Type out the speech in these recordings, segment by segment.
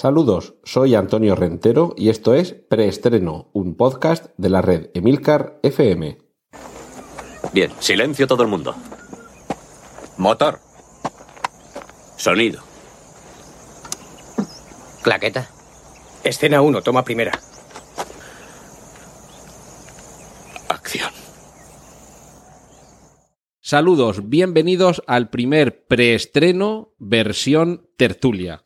Saludos, soy Antonio Rentero y esto es Preestreno, un podcast de la red Emilcar FM. Bien, silencio todo el mundo. Motor. Sonido. Claqueta. Escena 1, toma primera. Acción. Saludos, bienvenidos al primer preestreno versión tertulia.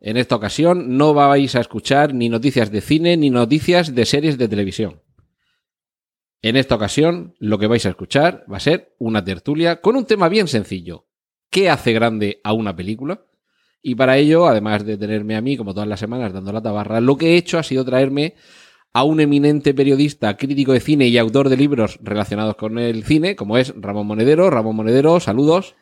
En esta ocasión no vais a escuchar ni noticias de cine ni noticias de series de televisión. En esta ocasión lo que vais a escuchar va a ser una tertulia con un tema bien sencillo. ¿Qué hace grande a una película? Y para ello, además de tenerme a mí, como todas las semanas, dando la tabarra, lo que he hecho ha sido traerme a un eminente periodista, crítico de cine y autor de libros relacionados con el cine, como es Ramón Monedero. Ramón Monedero, saludos.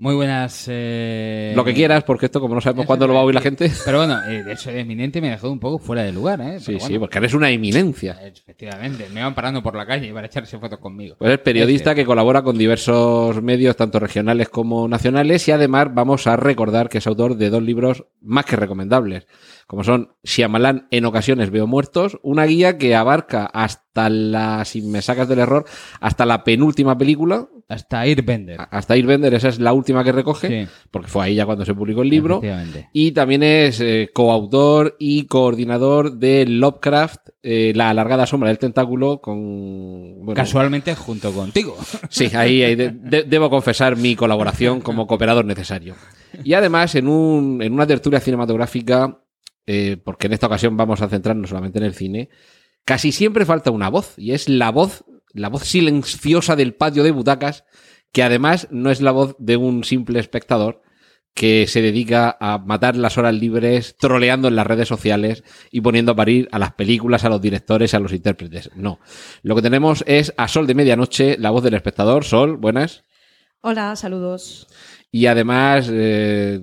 Muy buenas. Eh... Lo que quieras, porque esto, como no sabemos cuándo lo va a oír la gente. Pero bueno, eh, eso de eminente me dejó un poco fuera de lugar, ¿eh? Sí, Pero sí, bueno, porque eres una eminencia. Efectivamente, me van parando por la calle para echarse fotos conmigo. Pues es periodista Este. que colabora con diversos medios, tanto regionales como nacionales, y además vamos a recordar que es autor de dos libros más que recomendables, como son Shyamalan en ocasiones veo muertos, una guía que abarca hasta la, si me sacas del error, hasta la penúltima película, Hasta Airbender. hasta Irvender, esa es la última que recoge, Sí. porque fue ahí ya cuando se publicó el libro. Y también es eh, coautor y coordinador de Lovecraft, eh, La alargada sombra del tentáculo, con... bueno, Casualmente junto contigo. Sí, ahí, ahí de- de- debo confesar mi colaboración como cooperador necesario. Y además, en, un, en una tertulia cinematográfica, eh, porque en esta ocasión vamos a centrarnos solamente en el cine, casi siempre falta una voz, y es la voz, la voz silenciosa del patio de butacas, que además no es la voz de un simple espectador que se dedica a matar las horas libres troleando en las redes sociales y poniendo a parir a las películas, a los directores, a los intérpretes. No. Lo que tenemos es a Sol de Medianoche, la voz del espectador. Sol, buenas. Hola, saludos. Y además, eh,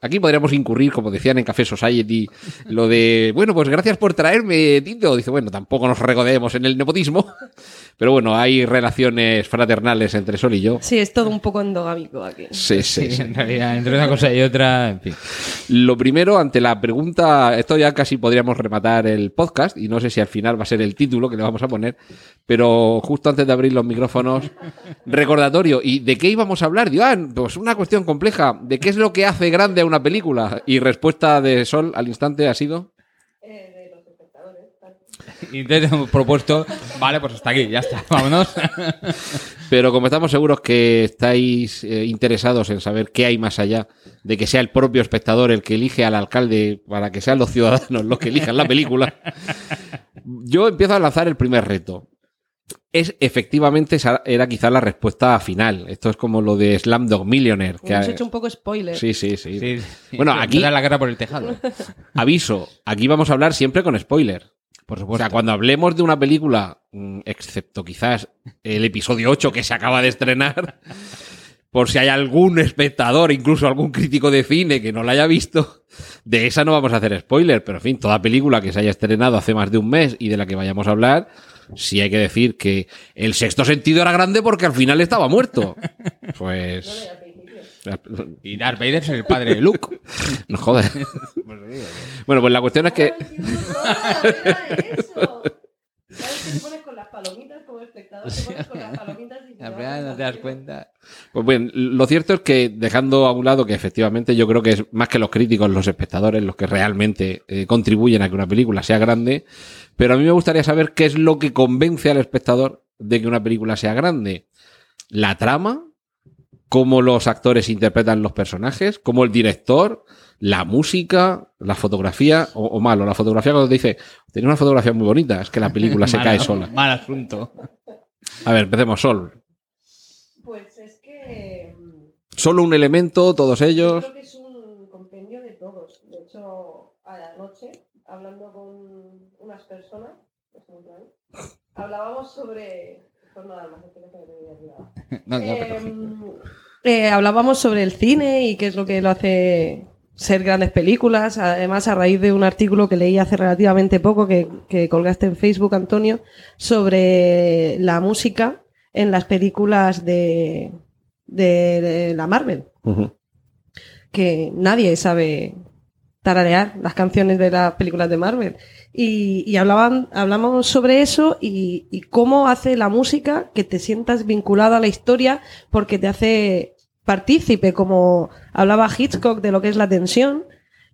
aquí podríamos incurrir, como decían en Café Society, lo de, bueno, pues gracias por traerme, Tito. Dice, bueno, tampoco nos regodeemos en el nepotismo, pero bueno, hay relaciones fraternales entre Sol y yo. Sí, es todo un poco endogámico aquí. Sí, sí, Sí, sí. en realidad, entre una cosa y otra, en fin. Lo primero, ante la pregunta, esto ya casi podríamos rematar el podcast, y no sé si al final va a ser el título que le vamos a poner, pero justo antes de abrir los micrófonos, recordatorio, ¿y de qué íbamos a hablar? Digo, ah, pues una cuestión compleja, ¿de qué es lo que hace grande a una película? Y respuesta de Sol al instante ha sido... Y entonces hemos propuesto, vale, pues hasta aquí, ya está, vámonos. Pero como estamos seguros que estáis eh, interesados en saber qué hay más allá de que sea el propio espectador el que elige al alcalde para que sean los ciudadanos los que elijan la película, yo empiezo a lanzar el primer reto. Es efectivamente esa era quizá la respuesta final. Esto es como lo de Slamdog Millionaire. Que Hemos ha- hecho un poco spoiler. Sí, sí, sí. Sí, sí. Bueno, aquí- la guerra por el tejado. Aviso, aquí vamos a hablar siempre con spoiler. Por O supuesto. sea, cuando hablemos de una película, mm, excepto quizás el episodio 8 que se acaba de estrenar, por si hay algún espectador, incluso algún crítico de cine que no la haya visto, de esa no vamos a hacer spoiler, pero en fin, toda película que se haya estrenado hace más de un mes y de la que vayamos a hablar, sí hay que decir que el sexto sentido era grande porque al final estaba muerto. Pues... Y Darth Vader es el padre de Luke. No joder. Bueno, pues la cuestión es que... eso. ¿Sabes que te pones con las palomitas como espectador? Te pones con las palomitas y no te das cuenta. Pues bien, lo cierto es que dejando a un lado que efectivamente yo creo que es más que los críticos, los espectadores, los que realmente eh, contribuyen a que una película sea grande, pero a mí me gustaría saber qué es lo que convence al espectador de que una película sea grande. La trama, cómo los actores interpretan los personajes, cómo el director, la música, la fotografía, o, o malo, la fotografía cuando te dice, tenía una fotografía muy bonita, es que la película se Mal- cae sola. Mal asunto. A ver, empecemos, Sol. Pues es que. mm, Solo un elemento, todos Yo ellos. creo que es un compendio de todos. De hecho, a la noche, hablando con unas personas, pues, hablábamos sobre. Pues nada más, que no. No, Em, eh, hablábamos sobre el cine y qué es lo que lo hace ser grandes películas. Además, a raíz de un artículo que leí hace relativamente poco que, que colgaste en Facebook, Antonio, sobre la música en las películas de, de- de la Marvel. Que nadie sabe tararear las canciones de las películas de Marvel. Y, y hablaban, hablamos sobre eso y, y cómo hace la música que te sientas vinculado a la historia porque te hace partícipe, como hablaba Hitchcock de lo que es la tensión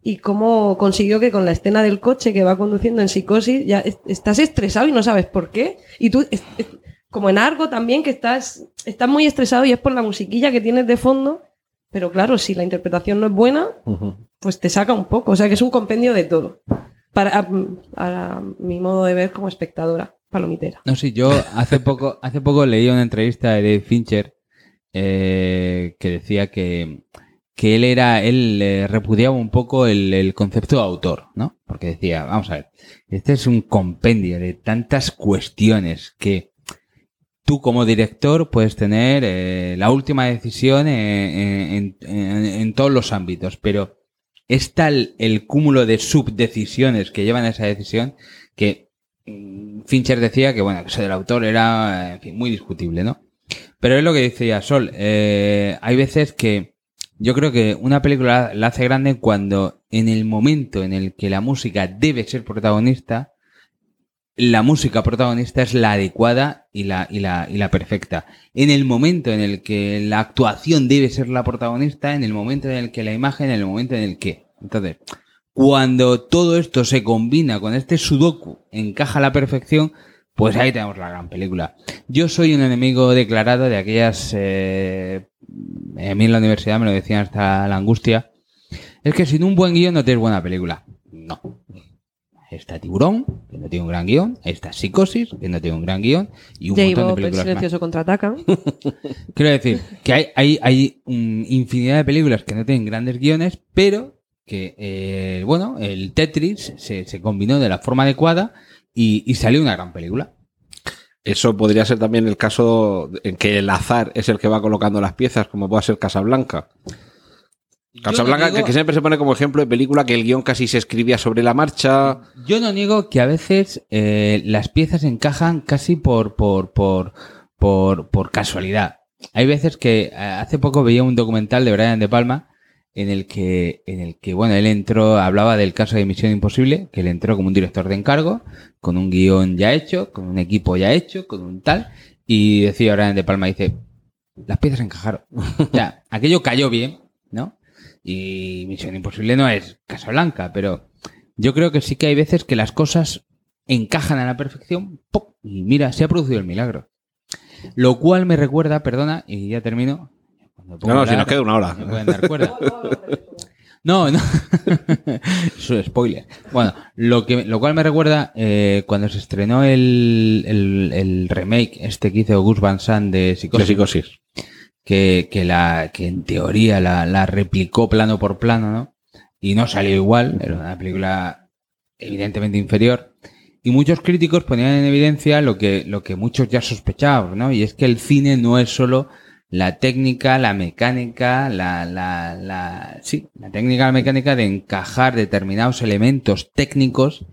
y cómo consiguió que con la escena del coche que va conduciendo en psicosis ya es- estás estresado y no sabes por qué. Y tú, es- es- como en Argo también, que estás, estás muy estresado y es por la musiquilla que tienes de fondo, pero claro, si la interpretación no es buena, pues te saca un poco. O sea que es un compendio de todo. Para, a, a mi modo de ver como espectadora palomitera. No sé, yo hace poco, hace poco leí una entrevista de Dave Fincher eh, que decía que, que él era, él eh, repudiaba un poco el, el concepto de autor, ¿no? Porque decía, vamos a ver, este es un compendio de tantas cuestiones que tú como director puedes tener eh, la última decisión eh, en, en- en todos los ámbitos, pero es tal el cúmulo de subdecisiones que llevan a esa decisión que mm, Fincher decía que bueno, que eso del autor era fin, muy discutible, ¿no? Pero es lo que decía Sol, eh, hay veces que yo creo que una película la hace grande cuando en el momento en el que la música debe ser protagonista, la música protagonista es la adecuada y la, y la, y la perfecta. En el momento en el que la actuación debe ser la protagonista, en el momento en el que la imagen, en el momento en el que. Entonces, cuando todo esto se combina con este sudoku, encaja la perfección, pues ahí tenemos la gran película. Yo soy un enemigo declarado de aquellas... eh, a mí en la universidad me lo decían hasta la angustia. Es que sin un buen guion no tienes buena película. No. Está Tiburón, que no tiene un gran guion. Está Psicosis, que no tiene un gran guion. Y un montón de el películas más. silencioso contraataca. Quiero decir que hay, hay, hay infinidad de películas que no tienen grandes guiones, pero que, eh, bueno, el Tetris se, se combinó de la forma adecuada y, y salió una gran película. Eso podría ser también el caso en que el azar es el que va colocando las piezas, como puede ser Casablanca. Casablanca, no que siempre se pone como ejemplo de película que el guion casi se escribía sobre la marcha. Yo no niego que a veces eh, las piezas encajan casi por, por, por, por, por casualidad. Hay veces que eh, hace poco veía un documental de Brian De Palma en el que, en el que, bueno, él entró, hablaba del caso de Misión Imposible, que él entró como un director de encargo, con un guion ya hecho, con un equipo ya hecho, con un tal, y decía Brian De Palma, dice, las piezas encajaron. o sea, aquello cayó bien, ¿no? Y Misión Imposible no es Casablanca, pero yo creo que sí que hay veces que las cosas encajan a la perfección ¡pum! y mira, se ha producido el milagro. Lo cual me recuerda, perdona, y ya termino. No, no, si nos queda una hora. me pueden dar cuerda. No, no. Eso es spoiler. Bueno, lo, que, lo cual me recuerda eh, cuando se estrenó el, el, el remake este que hizo Gus Van Sant de De Psicosis psicosis. que, que, la, que en teoría la, la replicó plano por plano, ¿no? Y no salió igual, era una película evidentemente inferior. Y muchos críticos ponían en evidencia lo que, lo que muchos ya sospechaban, ¿no? Y es que el cine no es solo la técnica, la mecánica, la, la, la, sí, la técnica, la mecánica de encajar determinados elementos técnicos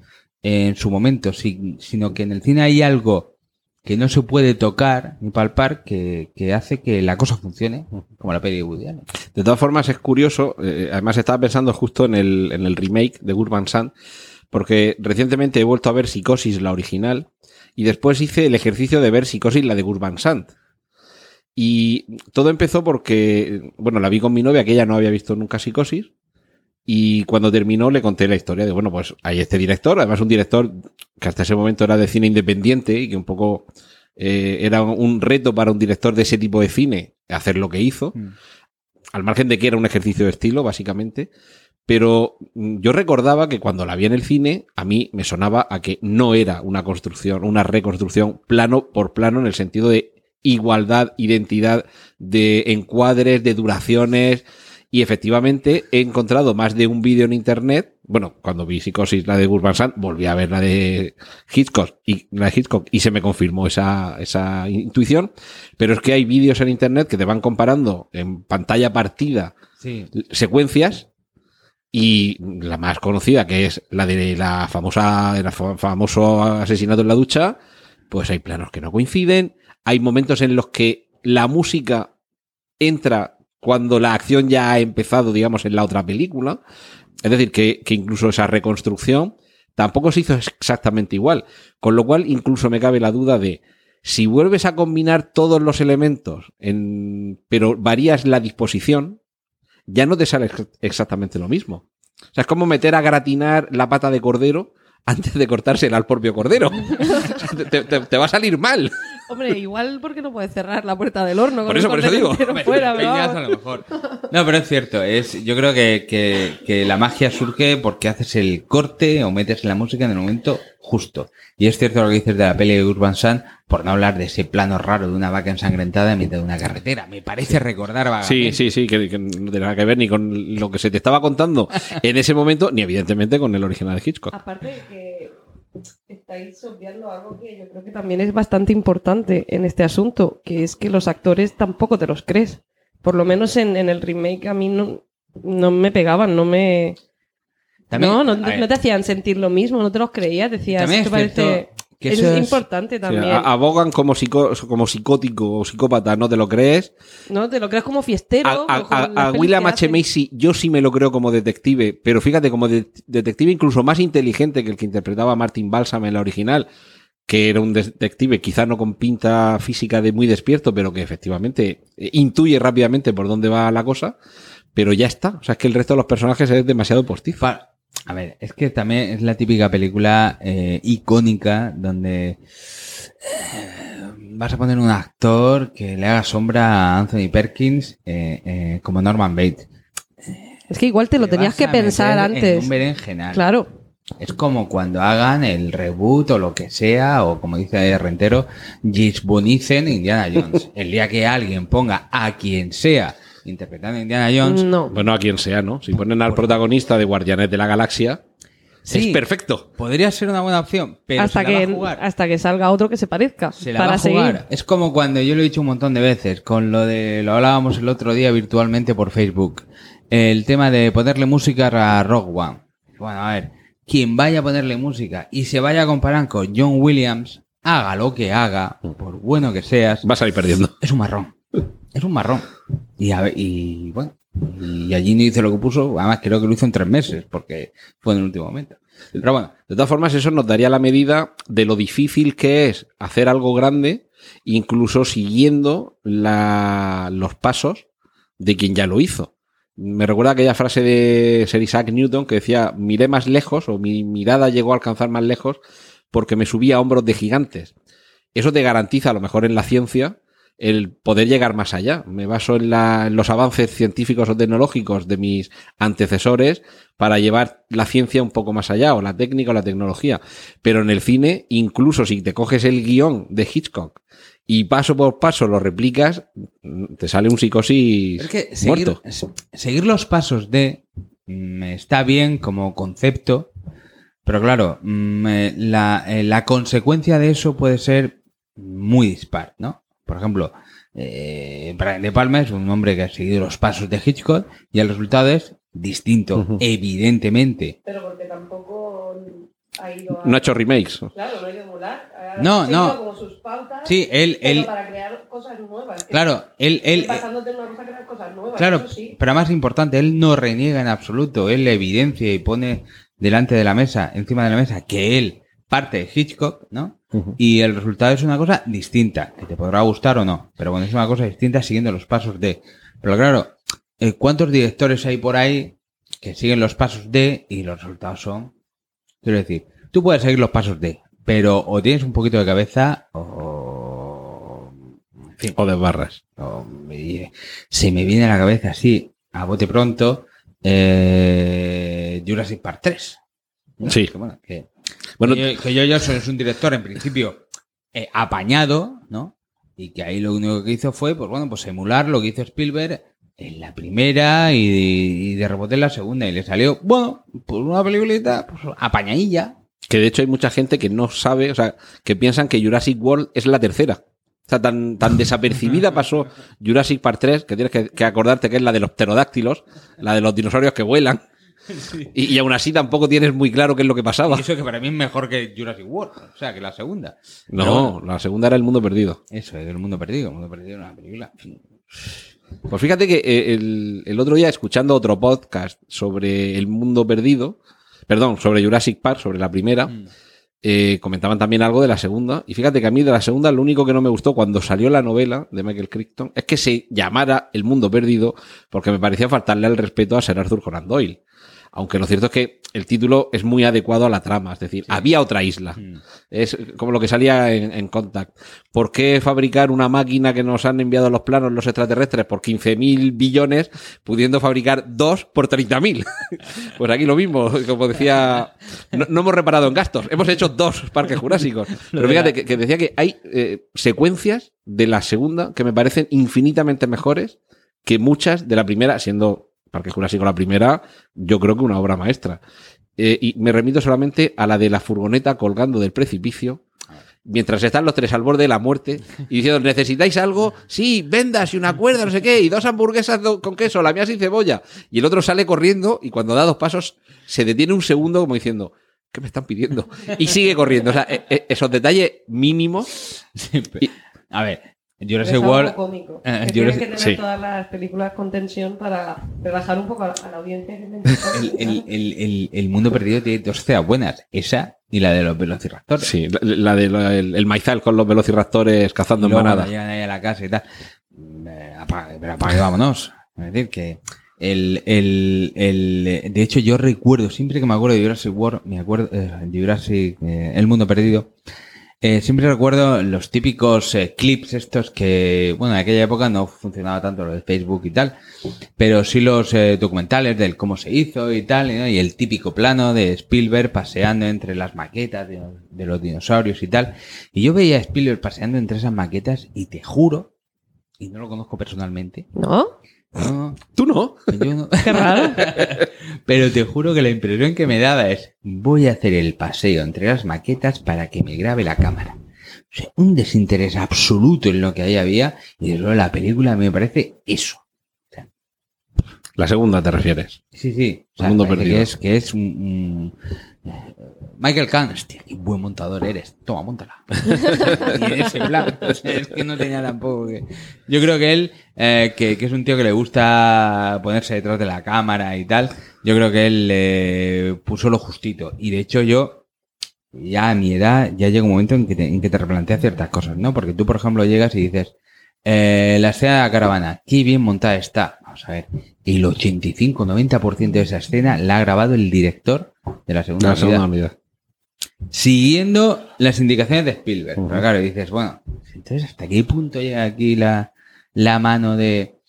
en su momento, si- sino que en el cine hay algo que no se puede tocar ni palpar que, que hace que la cosa funcione, como la peli de Woody Allen. De todas formas, es curioso. eh, además, estaba pensando justo en el, en el remake de Gurban Sant, porque recientemente he vuelto a ver Psicosis, la original, y después hice el ejercicio de ver Psicosis, la de Gurban Sant. Y todo empezó porque, bueno, la vi con mi novia, que ella no había visto nunca Psicosis, y cuando terminó le conté la historia de, bueno, pues hay este director, además un director que hasta ese momento era de cine independiente y que un poco eh, era un reto para un director de ese tipo de cine hacer lo que hizo al margen de que era un ejercicio de estilo, básicamente. Pero mm, yo recordaba que cuando la vi en el cine, a mí me sonaba a que no era una construcción, una reconstrucción plano por plano en el sentido de igualdad, identidad de encuadres, de duraciones. Y efectivamente he encontrado más de un vídeo en internet. Bueno, cuando vi Psicosis, la de Gus Van Sant, volví a ver la de Hitchcock y la de Hitchcock y se me confirmó esa, esa intuición. Pero es que hay vídeos en internet que te van comparando en pantalla partida Sí. secuencias y la más conocida que es la de la famosa el fa- famoso asesinato en la ducha pues hay planos que no coinciden hay momentos en los que la música entra cuando la acción ya ha empezado digamos en la otra película Es decir, que, incluso esa reconstrucción tampoco se hizo exactamente igual. Con lo cual, incluso me cabe la duda de si vuelves a combinar todos los elementos, en, pero varías la disposición, ya no te sale ex- exactamente lo mismo. O sea, es como meter a gratinar la pata de cordero antes de cortársela al propio cordero. Te va a salir mal. Hombre, igual porque no puedes cerrar la puerta del horno. Por eso, por eso digo. entero Hombre, fuera, pero peñas vamos. a lo mejor. No, pero es cierto. Es, yo creo que, que, que la magia surge porque haces el corte o metes la música en el momento justo. Y es cierto lo que dices de la peli de Urban Sun, por no hablar de ese plano raro de una vaca ensangrentada en mitad de una carretera. Me parece recordar Sí, vagamente. sí, sí, que, que no tiene nada que ver ni con lo que se te estaba contando en ese momento, ni evidentemente con el original de Hitchcock. Aparte de que estáis obviando algo que yo creo que también es bastante importante en este asunto, que es que los actores tampoco te los crees. Por lo menos en, en el remake a mí no, no me pegaban, no me... También- no, no, te hacían sentir lo mismo, no te los creías, decías, También esto es cierto parece... que eso eso es es- importante también. a- abogan como, psico- como psicótico o psicópata, ¿no te lo crees? ¿No? Te lo crees como fiestero. A, William H. Macy yo sí me lo creo como detective, pero fíjate, como de- detective incluso más inteligente que el que interpretaba Martin Balsam en la original, que era un detective quizá no con pinta física de muy despierto, pero que efectivamente eh, intuye rápidamente por dónde va la cosa, pero ya está. O sea, es que el resto de los personajes es demasiado postizo. A ver, es que también es la típica película eh, icónica donde eh, vas a poner un actor que le haga sombra a Anthony Perkins eh, eh, como Norman Bates. Es que igual te lo Te tenías que pensar meter En antes. un. Claro. Es como cuando hagan el reboot o lo que sea, o como dice Rentero, Gisbonicen Indiana Jones. El día que alguien ponga a quien sea interpretando a Indiana Jones, No. Bueno, a quien sea, ¿no? Si ponen al protagonista de Guardianes de la Galaxia, Sí. es perfecto. podría ser una buena opción, pero hasta, se la va que, a jugar. hasta que salga otro que se parezca. Se la para va a jugar. seguir. Es como cuando yo lo he dicho un montón de veces, con lo de, lo hablábamos el otro día virtualmente por Facebook, el tema de ponerle música a Rock One. Bueno, a ver, quien vaya a ponerle música y se vaya a comparar con John Williams, haga lo que haga, por bueno que seas, Va a salir perdiendo. es un marrón. Es un marrón. Y, a y bueno, y allí no hizo lo que puso, además creo que lo hizo en tres meses, porque fue en el último momento. Pero bueno, De todas formas, eso nos daría la medida de lo difícil que es hacer algo grande, incluso siguiendo los pasos de quien ya lo hizo. Me recuerda aquella frase de Sir Isaac Newton que decía, miré más lejos o mi mirada llegó a alcanzar más lejos porque me subí a hombros de gigantes. Eso te garantiza, a lo mejor en la ciencia, el poder llegar más allá. Me baso en, la- en los avances científicos o tecnológicos de mis antecesores para llevar la ciencia un poco más allá, o la técnica o la tecnología. Pero en el cine, incluso si te coges el guion de Hitchcock y paso por paso lo replicas, te sale un psicosis Es que seguir, muerto. se- seguir los pasos de mm, está bien como concepto, pero claro, mm, eh, la, eh, la consecuencia de eso puede ser muy dispar, ¿no? Por ejemplo, eh, Brian De Palma es un hombre que ha seguido los pasos de Hitchcock y el resultado es distinto, evidentemente. Pero porque tampoco ha ido a... No ha hecho remakes. Claro, no ha ido a. Ha No, no. como sus pautas, Sí, él, pero él, para crear cosas nuevas. claro, él, él, Pasándote de una cosa a crear cosas nuevas. Claro, eso sí. pero más importante, él no reniega en absoluto, él evidencia y pone delante de la mesa, encima de la mesa, que él parte de Hitchcock, ¿no? Y el resultado es una cosa distinta, que te podrá gustar o no, pero bueno, es una cosa distinta siguiendo los pasos de. Pero claro, eh, ¿cuántos directores hay por ahí que siguen los pasos de y los resultados son? Quiero decir, tú puedes seguir los pasos de, pero o tienes un poquito de cabeza o... En fin, O de barras. o me- se me viene a la cabeza así, a bote pronto, eh, Jurassic Park 3. ¿no? Sí. Que, bueno, que, Bueno, que yo, que yo, Johnson es un director, en principio, eh, apañado, ¿no? Y que ahí lo único que hizo fue, pues bueno, pues emular lo que hizo Spielberg en la primera y, y de rebote en la segunda. Y le salió, bueno, pues una peliculita, pues apañadilla. que de hecho hay mucha gente que no sabe, o sea, que piensan que Jurassic World es la tercera. O sea, tan, tan desapercibida pasó Jurassic Park 3, que tienes que, que acordarte que es la de los pterodáctilos, la de los dinosaurios que vuelan. Y, y aún así tampoco tienes muy claro qué es lo que pasaba. Y eso que para mí es mejor que Jurassic World, o sea, que la segunda. No, bueno, la segunda era El Mundo Perdido. Eso, es El Mundo Perdido. El Mundo Perdido es una película Pues fíjate que eh, el, el otro día, escuchando otro podcast sobre el mundo perdido, perdón, sobre Jurassic Park, sobre la primera, eh, comentaban también algo de la segunda. Y fíjate que a mí de la segunda lo único que no me gustó cuando salió la novela de Michael Crichton es que se llamara El mundo perdido porque me parecía faltarle al respeto a Sir Arthur Conan Doyle. Aunque lo cierto es que el título es muy adecuado a la trama, es decir, había otra isla. Es como lo que salía en, en, Contact. ¿Por qué fabricar una máquina que nos han enviado los planos los extraterrestres por 15.000 billones, pudiendo fabricar dos por 30.000? pues aquí lo mismo, como decía, no, no, hemos reparado en gastos, hemos hecho dos parques jurásicos. Pero fíjate que, que decía que hay eh, secuencias de la segunda que me parecen infinitamente mejores que muchas de la primera, siendo Parque Jurásico la primera, yo creo que una obra maestra. Eh, y me remito solamente a la de la furgoneta colgando del precipicio, mientras están los tres al borde de la muerte y diciendo, ¿necesitáis algo? Sí, vendas y una cuerda, no sé qué, y dos hamburguesas con queso, la mía sin cebolla. Y el otro sale corriendo y cuando da dos pasos se detiene un segundo como diciendo, ¿qué me están pidiendo? Y sigue corriendo. O sea, esos detalles mínimos. Sí, a ver, Jurassic World. Cómico. Eh, que Jurassic, que tener sí. todas las películas con tensión para relajar un poco a la, a la audiencia. el, el, el, el, mundo perdido tiene dos ceas buenas. Esa y la de los velociraptores. Sí, la, la de la, el, maizal con los velociraptores cazando en manada. Llegan ahí a la casa y tal. Apague, pero apague, vámonos. Es decir, que. El, el, el, de hecho, yo recuerdo, siempre que me acuerdo de Jurassic World, me acuerdo eh, de Jurassic, eh, El Mundo Perdido, eh, siempre recuerdo los típicos eh, clips estos que, bueno, en aquella época no funcionaba tanto lo de Facebook y tal, pero sí los eh, documentales del cómo se hizo y tal, ¿no? y el típico plano de Spielberg paseando entre las maquetas de, de, los dinosaurios y tal. Y yo veía a Spielberg paseando entre esas maquetas y te juro, y no lo conozco personalmente. ¿No? No, ¿Tú no? yo no. Qué raro. Pero te juro que la impresión que me daba es, voy a hacer el paseo entre las maquetas para que me grabe la cámara. O sea, un desinterés absoluto en lo que ahí había y desde luego la película me parece eso. O sea, la segunda te refieres. Sí, sí. O sea, mundo perdido. Que es, que es un, un... Michael Kahn, hostia, qué buen montador eres. Toma, montala. y en ese plan. O sea, es que no tenía tampoco que... Yo creo que él, eh, que, que, es un tío que le gusta ponerse detrás de la cámara y tal, yo creo que él eh, puso lo justito. Y de hecho yo, ya a mi edad, ya llega un momento en que te, en que te replanteas ciertas cosas, ¿no? Porque tú, por ejemplo, llegas y dices, eh, la escena de la caravana, qué bien montada está. Vamos a ver, el 85-90% de esa escena la ha grabado el director de la segunda, la segunda unidad. Siguiendo las indicaciones de Spielberg. Uh -huh. Pero claro, dices, bueno, entonces, ¿hasta qué punto llega aquí la, la mano de...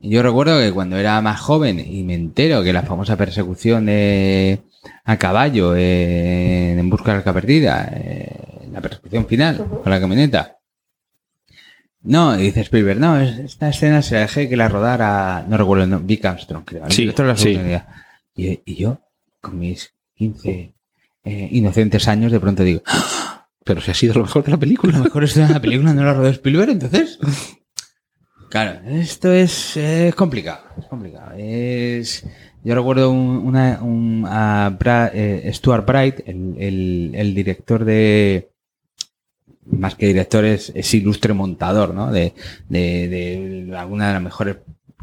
Yo recuerdo que cuando era más joven y me entero que la famosa persecución de, a caballo eh, en busca de la arca perdida, eh, la persecución final uh -huh. con la camioneta, no, y dice Spielberg, no, esta escena se la dejé que la rodara, no recuerdo nombre, Vic Armstrong, creo. Sí, la sí. y, y, yo, con mis 15 eh, inocentes años, de pronto digo, pero si ha sido lo mejor de la película. Lo mejor escena de la película no la rodó Spielberg, entonces. Claro, esto es, es complicado, es complicado. Es, yo recuerdo un, una, un, a eh, Stuart Bright, el, el, director de, más que director es, es ilustre montador, ¿no? De, de, de, alguna de las mejores,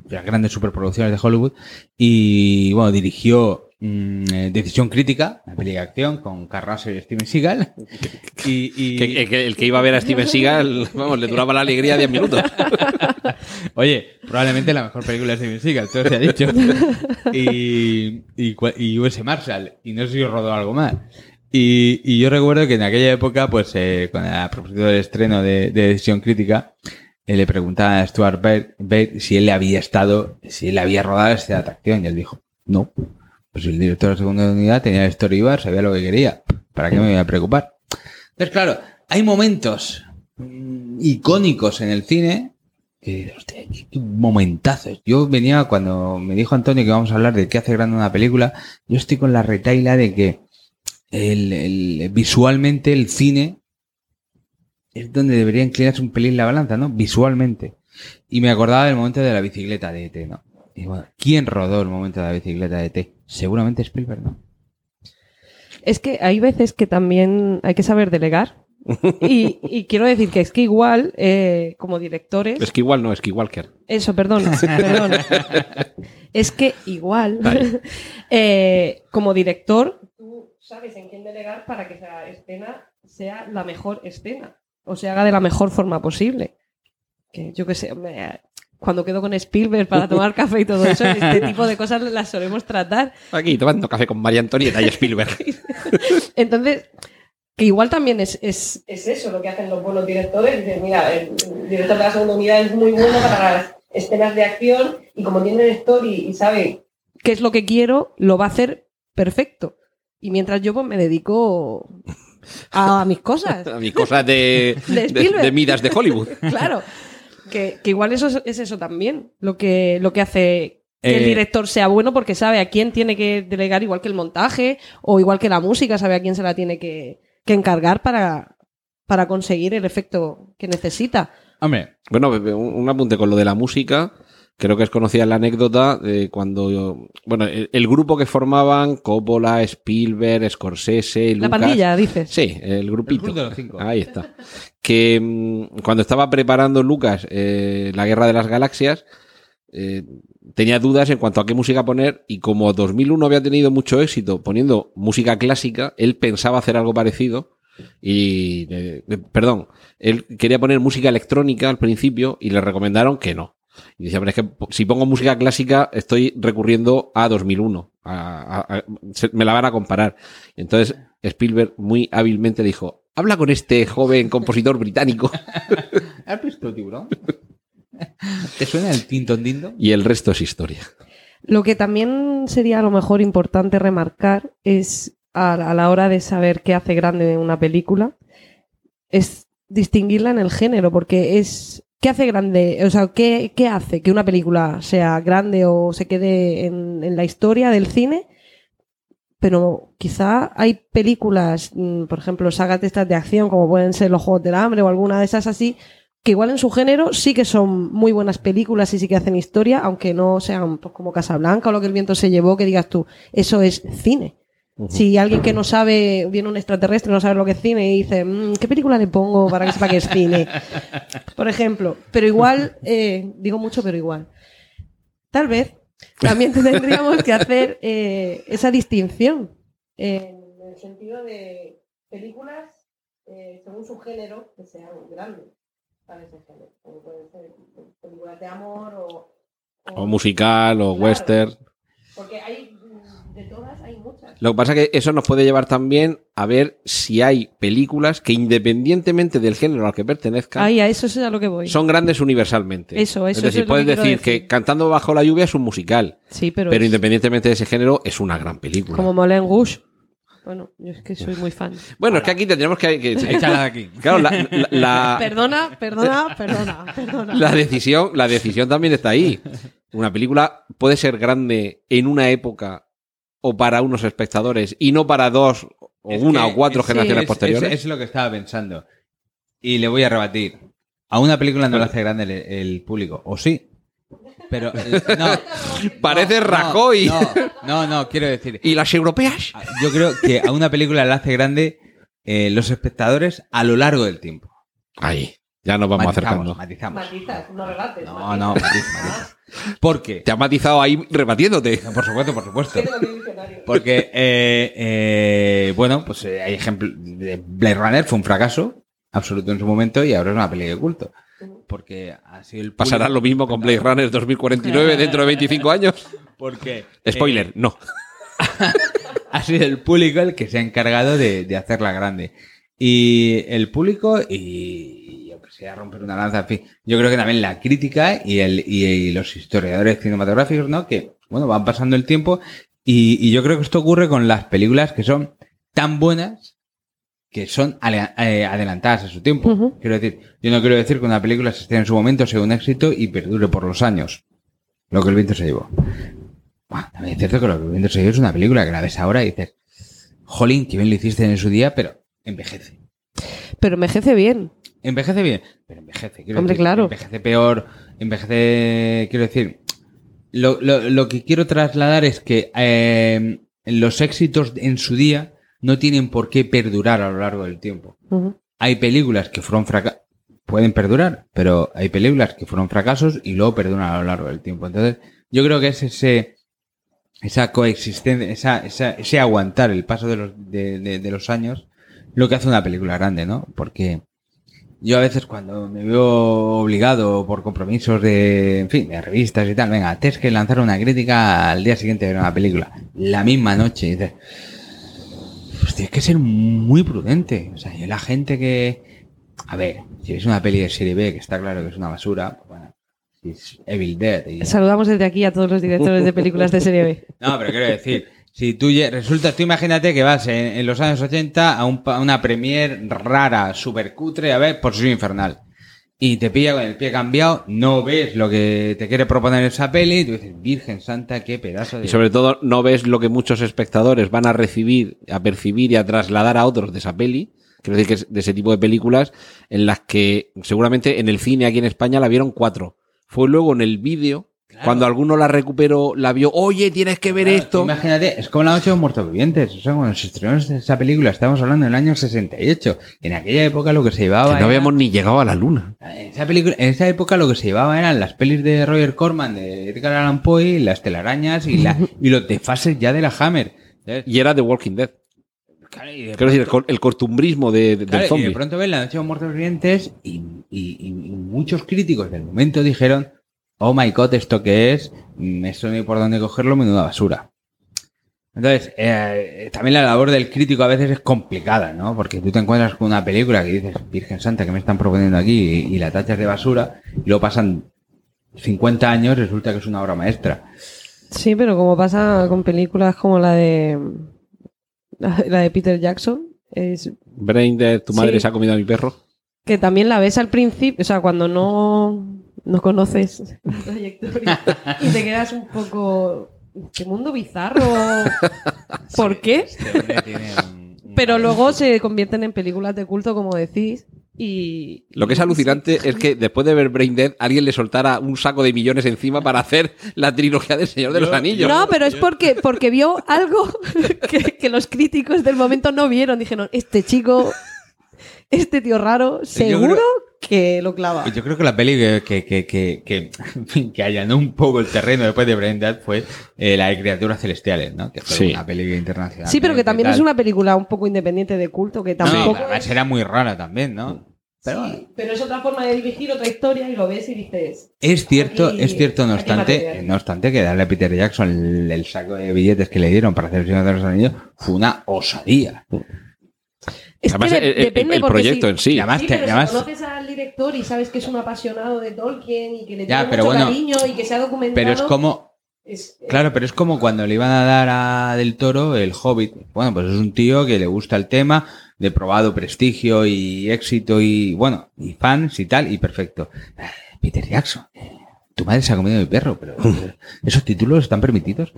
las grandes superproducciones de Hollywood. Y bueno, dirigió mmm, Decisión Crítica, una peli de acción con Russell y Steven Seagal. Y, y... Que, que, el que iba a ver a Steven Seagal, vamos, le duraba la alegría 10 minutos. Oye, probablemente la mejor película de Steven Seagal, todo se ha dicho. y, y, y US Marshall, y no sé si rodó algo más. Y, y, yo recuerdo que en aquella época, pues, eh, con el propósito del estreno de, de Decisión Crítica, eh, le preguntaba a Stuart Baird si él había estado, si él había rodado esta atracción, y él dijo, no. Pues el director de segunda unidad tenía el storyboard, sabía lo que quería. ¿Para qué me voy a preocupar? Entonces, claro, hay momentos mmm, icónicos en el cine que, qué, momentazos. Yo venía, cuando me dijo Antonio que vamos a hablar de qué hace grande una película, yo estoy con la retaila de que el, visualmente el cine es donde debería inclinarse un pelín la balanza, ¿no? Visualmente. Y me acordaba del momento de la bicicleta de ET, ¿no? Y bueno, ¿quién rodó el momento de la bicicleta de ET? Seguramente Spielberg, ¿no? Es que hay veces que también hay que saber delegar Y, y quiero decir que es que igual, eh, como directores. Es que igual no, es que igual que. Eso, perdón, perdón. es que igual, Vale. eh, como director, tú sabes en quién delegar para que esa escena sea la mejor escena o se haga de la mejor forma posible. Que yo qué sé, me- cuando quedo con Spielberg para tomar café y todo eso, este tipo de cosas las solemos tratar. Aquí tomando café con María Antonieta y Spielberg. Entonces, que igual también es, es, es eso lo que hacen los buenos directores. Dicen, mira, el director de la segunda unidad es muy bueno para las escenas de acción y como tiene el story y sabe qué es lo que quiero, lo va a hacer perfecto. Y mientras yo pues, me dedico a mis cosas. A mis cosas de, De de, de Midas de Hollywood. Claro. Que, que igual eso es, es eso también, lo que, lo que hace que el Eh, director sea bueno porque sabe a quién tiene que delegar, igual que el montaje o igual que la música, sabe a quién se la tiene que, que encargar para, para conseguir el efecto que necesita. Hombre, Bueno, un un apunte con lo de la música. Creo que es conocida la anécdota de cuando, bueno, el, el grupo que formaban Coppola, Spielberg, Scorsese, La Lucas. pandilla, dices. Sí, el grupito. El de los cinco. Ahí está. Que mm, cuando estaba preparando Lucas eh, la Guerra de las Galaxias, eh, tenía dudas en cuanto a qué música poner y como 2001 había tenido mucho éxito poniendo música clásica, él pensaba hacer algo parecido y, eh, perdón, él quería poner música electrónica al principio y le recomendaron que no. Y decía, pero es que si pongo música clásica estoy recurriendo a 2001. a- a- a- se- me la van a comparar. Entonces Spielberg muy hábilmente dijo, habla con este joven compositor británico ¿has visto tiburón? ¿Te suena el Tinton Dindo? y el resto es historia. Lo que también sería a lo mejor importante remarcar es a, a la hora de saber qué hace grande una película, es distinguirla en el género, porque es qué hace grande, o sea, qué, qué hace que una película sea grande o se quede en, en la historia del cine. Pero quizá hay películas, mm, por ejemplo, sagas de estas de acción, como pueden ser Los Juegos del Hambre o alguna de esas así, que igual en su género sí que son muy buenas películas y sí que hacen historia, aunque no sean pues, como Casablanca o lo que el viento se llevó, que digas tú, eso es cine. Si alguien que no sabe, viene un extraterrestre, no sabe lo que es cine y dice, "Mm, ¿qué película le pongo para que sepa que es cine? Por ejemplo. Pero igual, eh, digo mucho, pero igual. Tal vez también tendríamos que hacer eh, esa distinción en el sentido de películas eh, según su género que sean grandes para ese género. Como pueden ser películas de amor o. O musical o Claro. western. Porque hay. mm, De todas hay muchas. Lo que pasa es que eso nos puede llevar también a ver si hay películas que independientemente del género al que pertenezcan, a eso es a lo que voy. son grandes universalmente. Eso, eso Es decir, es puedes que decir decir. que Cantando bajo la lluvia es un musical, Sí, pero. pero, es independientemente de ese género es una gran película. Como Moulin Rouge. Bueno, yo es que soy muy fan. Bueno, es que aquí tendríamos que... que- Échala de aquí. claro, la, la- la- Perdona, perdona, perdona, perdona. la decisión, la decisión también está ahí. Una película puede ser grande en una época o para unos espectadores y no para dos o Es una que- o cuatro generaciones es- posteriores. Es, es lo que estaba pensando. Y le voy a rebatir. A una película no le hace grande el, el público. O sí. Pero eh, no. Parece No, Rajoy. No, no, no, quiero decir. ¿Y las europeas? Yo creo que a una película le hace grande eh, los espectadores a lo largo del tiempo. Ahí, ya nos vamos matizamos, acercando. matizamos. Matizas, no rebates. No, no, matiz, matiz. Porque, Te ha matizado ahí rebatiéndote. por supuesto, por supuesto. Porque, eh, eh, bueno, pues eh, hay ejemplos. de Blade Runner fue un fracaso absoluto en su momento y ahora es una peli de culto. Porque ha sido el. Pasará lo mismo con Blade Runner 2049 dentro de 25 años. Porque. Spoiler, no. ha sido el público el que se ha encargado de, de hacerla grande. Y el público, y yo que sé, a romper una lanza, en fin. Yo creo que también la crítica y, el, y, y los historiadores cinematográficos, ¿no? Que, bueno, van pasando el tiempo. Y, y yo creo que esto ocurre con las películas que son tan buenas que son eh, adelantadas a su tiempo. Quiero decir, yo no quiero decir que una película se esté en su momento, sea un éxito y perdure por los años. Lo que el viento se llevó. Buah, también es cierto que lo que el viento se llevó es una película que la ves ahora y dices, jolín, que bien lo hiciste en su día, pero envejece. Pero envejece bien. Envejece bien, pero envejece. Quiero Hombre, decir, claro. Envejece peor, envejece, quiero decir, lo, lo- lo que quiero trasladar es que eh, los éxitos en su día no tienen por qué perdurar a lo largo del tiempo. Hay películas que fueron fracasos, pueden perdurar, pero hay películas que fueron fracasos y luego perduran a lo largo del tiempo. Entonces, yo creo que es ese, esa coexistencia, esa, esa- ese aguantar el paso de los, de, de- de los años, lo que hace una película grande, ¿no? Porque yo a veces cuando me veo obligado por compromisos de, en fin, de revistas y tal, venga, tienes que lanzar una crítica al día siguiente de una película, la misma noche, y dices, pues tienes que ser muy prudente. O sea, y la gente que, a ver, si es una peli de serie B, que está claro que es una basura, pues bueno, si es Evil Dead y Saludamos desde aquí a todos los directores de películas de serie B. no, pero quiero decir, si tú resulta, tú imagínate que vas en, los años 80 a, un a una premier rara, super cutre, a ver, por su infernal. Y te pilla con el pie cambiado, no ves lo que te quiere proponer esa peli, y tú dices, Virgen Santa, qué pedazo de... Y sobre todo no ves lo que muchos espectadores van a recibir, a percibir y a trasladar a otros de esa peli. Quiero decir que es de ese tipo de películas en las que seguramente en el cine aquí en España la vieron cuatro. Fue luego en el vídeo, cuando alguno la recuperó, la vio, oye, tienes que ver Claro, esto. Imagínate, es como la noche de los muertos vivientes. O sea, cuando se estrenó esa película, estamos hablando del año 68. En aquella época lo que se llevaba. Que no era- habíamos ni llegado a la luna. En esa, película, en esa época lo que se llevaba eran las pelis de Roger Corman, de Edgar Allan Poe, las telarañas y, la, y los desfases ya de la Hammer. Y era The Walking Dead. claro, y de Quiero decir, el, cor- el costumbrismo de, de- Claro, del y zombie. de pronto ven la noche de los muertos vivientes y, y- y- y muchos críticos del momento dijeron, oh my god, ¿esto qué es? Mm, Esto no hay por dónde cogerlo, menuda basura. Entonces, eh, también la labor del crítico a veces es complicada, ¿no? Porque tú te encuentras con una película que dices, Virgen Santa, que me están proponiendo aquí? Y, y la tachas de basura, y luego pasan 50 años, resulta que es una obra maestra. Sí, pero como pasa con películas como la de la de Peter Jackson, es Brain Dead, tu madre Sí. se ha comido a mi perro. que también la ves al principio, o sea, cuando no, no conoces la trayectoria y te quedas un poco, qué mundo bizarro, ¿por qué? Pero luego se convierten en películas de culto, como decís, y... Lo que es alucinante sí. es que después de ver Brain Dead, alguien le soltara un saco de millones encima para hacer la trilogía del Señor de los Anillos. No, pero es porque, porque vio algo que, que los críticos del momento no vieron. Dijeron, este chico, este tío raro, seguro creo- que lo clava. Yo creo que la peli que, que, que, que, que, allanó un poco el terreno después de Brain Dead fue eh, la de Criaturas Celestiales, ¿no? Que fue Sí. una peli internacional. Sí, pero que también es una película un poco independiente de culto, que No, tampoco... además era muy rara también, ¿no? Pero Sí, pero es otra forma de dirigir otra historia y lo ves y dices... es cierto, Aquí- es cierto, no obstante, no obstante que darle a Peter Jackson el, el saco de billetes que le dieron para hacer el Señor de los Anillos fue una osadía. Es Además, que el, el- depende el proyecto si- en sí. Y además Sí, te- además- si conoces al director y sabes que es un apasionado de Tolkien y que le Ya, tiene pero mucho bueno, cariño y que se ha documentado... Pero es como, es- Claro, pero es como cuando le iban a dar a Del Toro el Hobbit. Bueno, pues es un tío que le gusta el tema, de probado prestigio y éxito y, bueno, y fans y tal, y perfecto. Eh, Peter Jackson. eh, Tu madre se ha comido mi perro, pero ¿esos títulos están permitidos?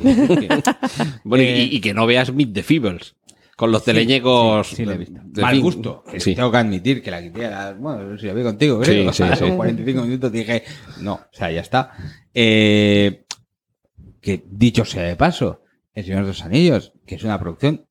Bueno, y- Eh, y, y que no veas Meet the Feebles. Con los teleñecos. Sí, sí, lo he visto. de Mal fin. gusto. que Sí. Tengo que admitir que la quité bueno, si la vi contigo, creo. Sí, sí, sí. 45 minutos dije, no, o sea, ya está. Eh, que dicho sea de paso, El Señor de los Anillos, que es una producción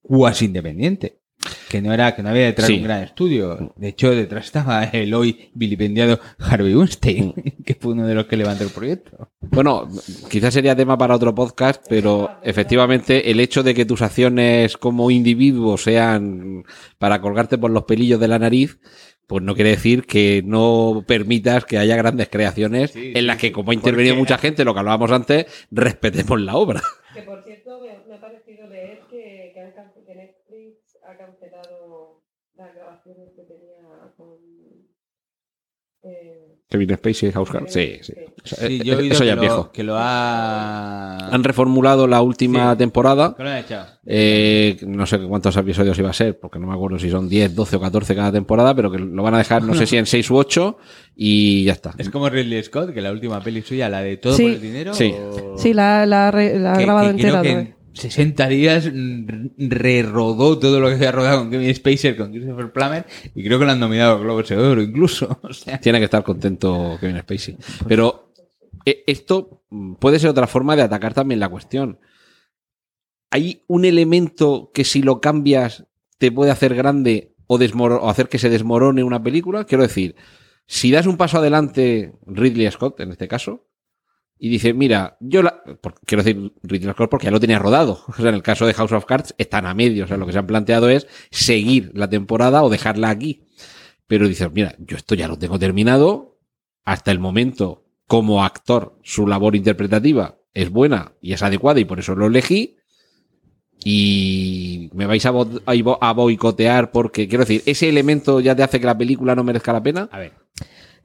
cuasi independiente. Que no era, que no había detrás Sí. un gran estudio. De hecho, detrás estaba el hoy vilipendiado Harvey Weinstein, que fue uno de los que levantó el proyecto. Bueno, quizás sería tema para otro podcast, pero efectivamente el hecho de que tus acciones como individuo sean para colgarte por los pelillos de la nariz, pues no quiere decir que no permitas que haya grandes creaciones Sí, en las que, como ha intervenido Porque- mucha gente, lo que hablábamos antes, respetemos la obra. Que por cierto, me, me ha parecido leer que, que, han cance- que Netflix ha cancelado las grabaciones que tenía con. Eh, Kevin Spacey, House Call. Sí, sí. Sí, yo he oído Eso ya que es lo- viejo. Que lo ha... Han reformulado la última Sí. temporada. ¿Qué lo han echado? Eh, no sé cuántos episodios iba a ser, porque no me acuerdo si son 10, 12 o 14 cada temporada, pero que lo van a dejar, no sé si en 6 u 8 y ya está. Es como Ridley Scott, que la última peli suya, la de Todo Sí. por el Dinero. Sí. o- sí, la, la, ha re- la ha que- grabado entera. Que ¿no? en 60 días mm, rerodó todo lo que había rodado con Kevin Spacey, con Christopher Plummer, y creo que lo han nominado Globos de Oro incluso. O sea, Tiene que estar contento Kevin Spacey. Pero eh, esto mm, puede ser otra forma de atacar también la cuestión. Hay un elemento que si lo cambias te puede hacer grande o, o hacer que se desmorone una película. Quiero decir, si das un paso adelante, Ridley Scott en este caso, y dice, mira, yo la. quiero decir Ridley Scott porque ya lo tenía rodado. O sea, en el caso de House of Cards están a medio. O sea, lo que se han planteado es seguir la temporada o dejarla aquí. Pero dices, mira, yo esto ya lo tengo terminado. Hasta el momento, como actor, su labor interpretativa es buena y es adecuada y por eso lo elegí. Y me vais a, a boicotear porque, quiero decir, ese elemento ya te hace que la película no merezca la pena. A ver.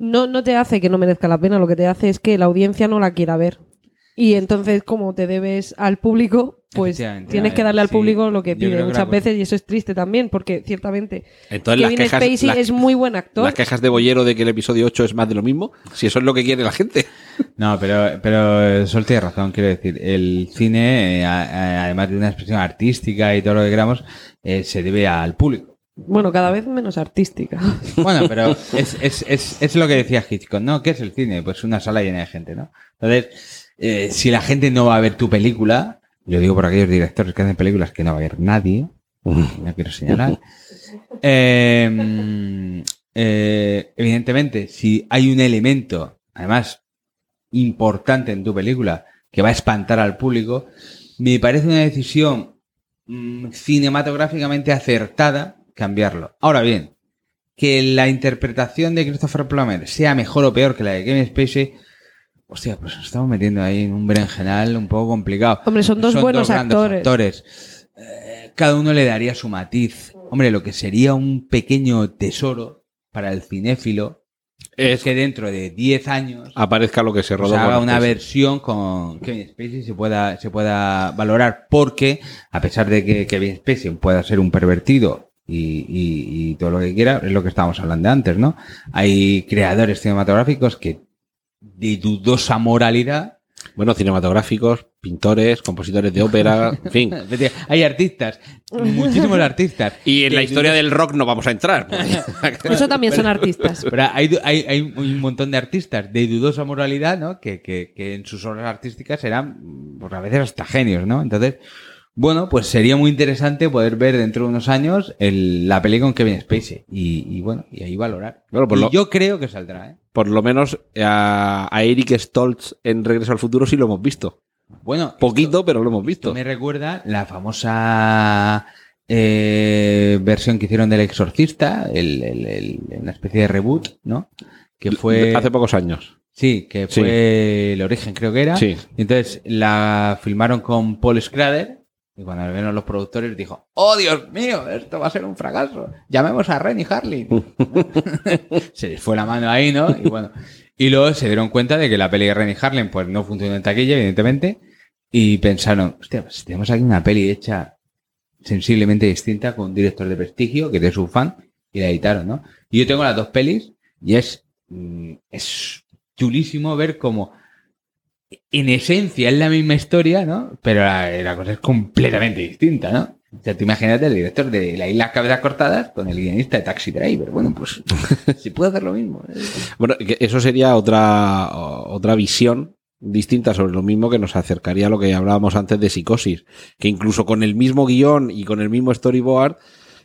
No, no te hace que no merezca la pena, lo que te hace es que la audiencia no la quiera ver. Y entonces, como te debes al público, pues tienes que darle al sí, público lo que pide muchas veces y eso es triste también, porque ciertamente Entonces, Kevin quejas, Spacey las- es muy buen actor. las quejas de Bollero de que el episodio 8 es más de lo mismo, si eso es lo que quiere la gente. No, pero, pero Sol tiene razón, quiero decir, el cine, eh, además de una expresión artística y todo lo que queramos, eh, se debe al público. Bueno, cada vez menos artística. Bueno, pero es, es, es, es lo que decía Hitchcock, ¿no? ¿Qué es el cine? Pues una sala llena de gente, ¿no? Entonces, eh, si la gente no va a ver tu película, lo digo por aquellos directores que hacen películas que no va a ver nadie, no quiero señalar, eh, mm, eh, evidentemente, si hay un elemento, además, importante en tu película, que va a espantar al público, me parece una decisión mm, cinematográficamente acertada cambiarlo. Ahora bien, que la interpretación de Christopher Plummer sea mejor o peor que la de Kevin Spacey, hostia, pues nos estamos metiendo ahí en un berenjenal un poco complicado. Hombre, son dos buenos grandes actores. actores. Eh, cada uno le daría su matiz. Hombre, lo que sería un pequeño tesoro para el cinéfilo es Es que dentro de 10 años aparezca lo que se pues rodó. haga una Spacey. versión con Kevin Spacey y se pueda, se pueda valorar porque a pesar de que Kevin Spacey pueda ser un pervertido y, y- y todo lo que quiera, es lo que estábamos hablando antes, ¿no? Hay creadores cinematográficos que de dudosa moralidad Bueno, cinematográficos, pintores, compositores de ópera, en fin. hay artistas, muchísimos artistas. Y en la historia dudosa- del rock no vamos a entrar. porque- Eso también son artistas. Pero hay, hay, hay un montón de artistas de dudosa moralidad, ¿no? Que, que, que en sus obras artísticas eran, pues a veces hasta genios, ¿no? Entonces, bueno, pues sería muy interesante poder ver dentro de unos años el- la peli con Kevin Spacey. Y, y bueno, y ahí valorar. Bueno, Y lo- yo creo que saldrá, ¿eh? Por lo menos a, a Eric Stoltz en Regreso al Futuro sí lo hemos visto. Bueno, Poquito, pero lo hemos visto. me recuerda la famosa eh, versión que hicieron del Exorcista, el, una especie de reboot, ¿no? Que fue... Hace pocos años. Sí, que Sí. fue el origen, creo que era. Sí. Y entonces la filmaron con Paul Schrader. Y cuando lo vieron los productores, dijo: ¡Oh, Dios mío! Esto va a ser un fracaso. Llamemos a Renny Harlin. se les fue la mano ahí, ¿no? Y bueno. Y luego se dieron cuenta de que la peli de Renny Harlin pues no funcionó en taquilla, evidentemente. Y pensaron: hostia, pues tenemos aquí una peli hecha sensiblemente distinta con un director de prestigio que es su fan. Y la editaron, ¿no? Y yo tengo las dos pelis y es, mm, es chulísimo ver cómo en esencia es la misma historia, ¿no? Pero la, la cosa es completamente distinta, ¿no? O sea, tú imagínate el director de La Isla Cabezas Cortadas con el guionista de Taxi Driver. Bueno, pues se puede hacer lo mismo. ¿eh? Bueno, eso sería otra, otra visión distinta sobre lo mismo que nos acercaría a lo que hablábamos antes de psicosis. Que incluso con el mismo guion y con el mismo storyboard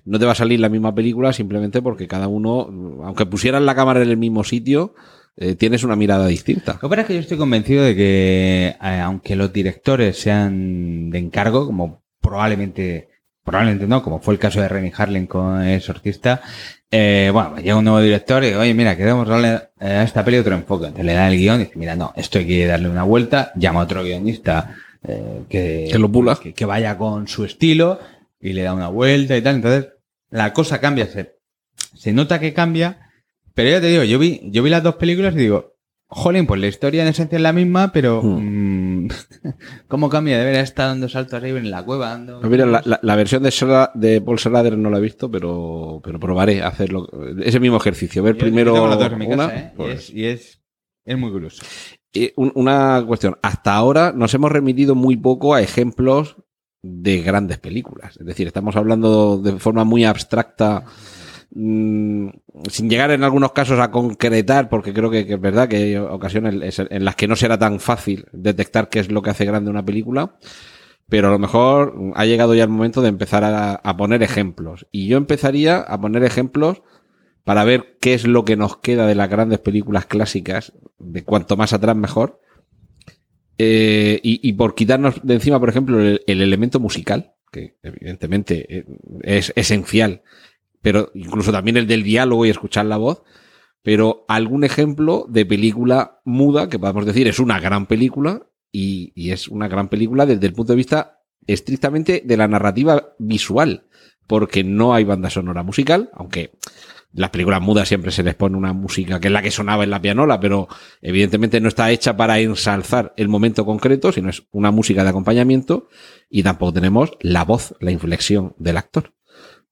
no te va a salir la misma película simplemente porque cada uno, aunque pusieran la cámara en el mismo sitio, eh, tienes una mirada distinta. Lo que pasa es que yo estoy convencido de que, eh, aunque los directores sean de encargo, como probablemente, probablemente no, como fue el caso de Renny Harlin con el Exorcista, eh, bueno, llega un nuevo director y oye, mira, queremos darle a esta peli otro enfoque. Entonces le da el guion y dice, mira, no, esto hay que darle una vuelta, llama a otro guionista eh, que, Que lo pula. que, que vaya con su estilo y le da una vuelta y tal. Entonces, la cosa cambia, se, se nota que cambia, pero ya te digo, yo vi, yo vi las dos películas y digo, jolín, pues la historia en esencia es la misma, pero mm, ¿cómo cambia de ver a esta dando saltos arriba en la cueva? Dando... Mira, la, la- la versión de, Schra- de Paul Schrader no la he visto, pero, pero probaré hacerlo. Ese mismo ejercicio. Ver Yo- primero yo en mi una. casa, ¿eh? y, pues- es, y es, es muy curioso. Un- una cuestión. Hasta ahora nos hemos remitido muy poco a ejemplos de grandes películas. Es decir, estamos hablando de forma muy abstracta, mm, sin llegar en algunos casos a concretar, porque creo que, es verdad que hay ocasiones en- las que no será tan fácil detectar qué es lo que hace grande una película. pero a lo mejor ha llegado ya el momento de empezar a, poner ejemplos. Y yo empezaría a poner ejemplos para ver qué es lo que nos queda de las grandes películas clásicas, de cuanto más atrás mejor. Eh, y, y por quitarnos de encima, por ejemplo, el, el elemento musical, que evidentemente eh, es esencial, pero incluso también el del diálogo y escuchar la voz, pero algún ejemplo de película muda que podemos decir es una gran película y, y es una gran película desde el punto de vista estrictamente de la narrativa visual, porque no hay banda sonora musical, aunque las películas mudas siempre se les pone una música que es la que sonaba en la pianola, pero evidentemente no está hecha para ensalzar el momento concreto, sino es una música de acompañamiento y tampoco tenemos la voz, la inflexión del actor.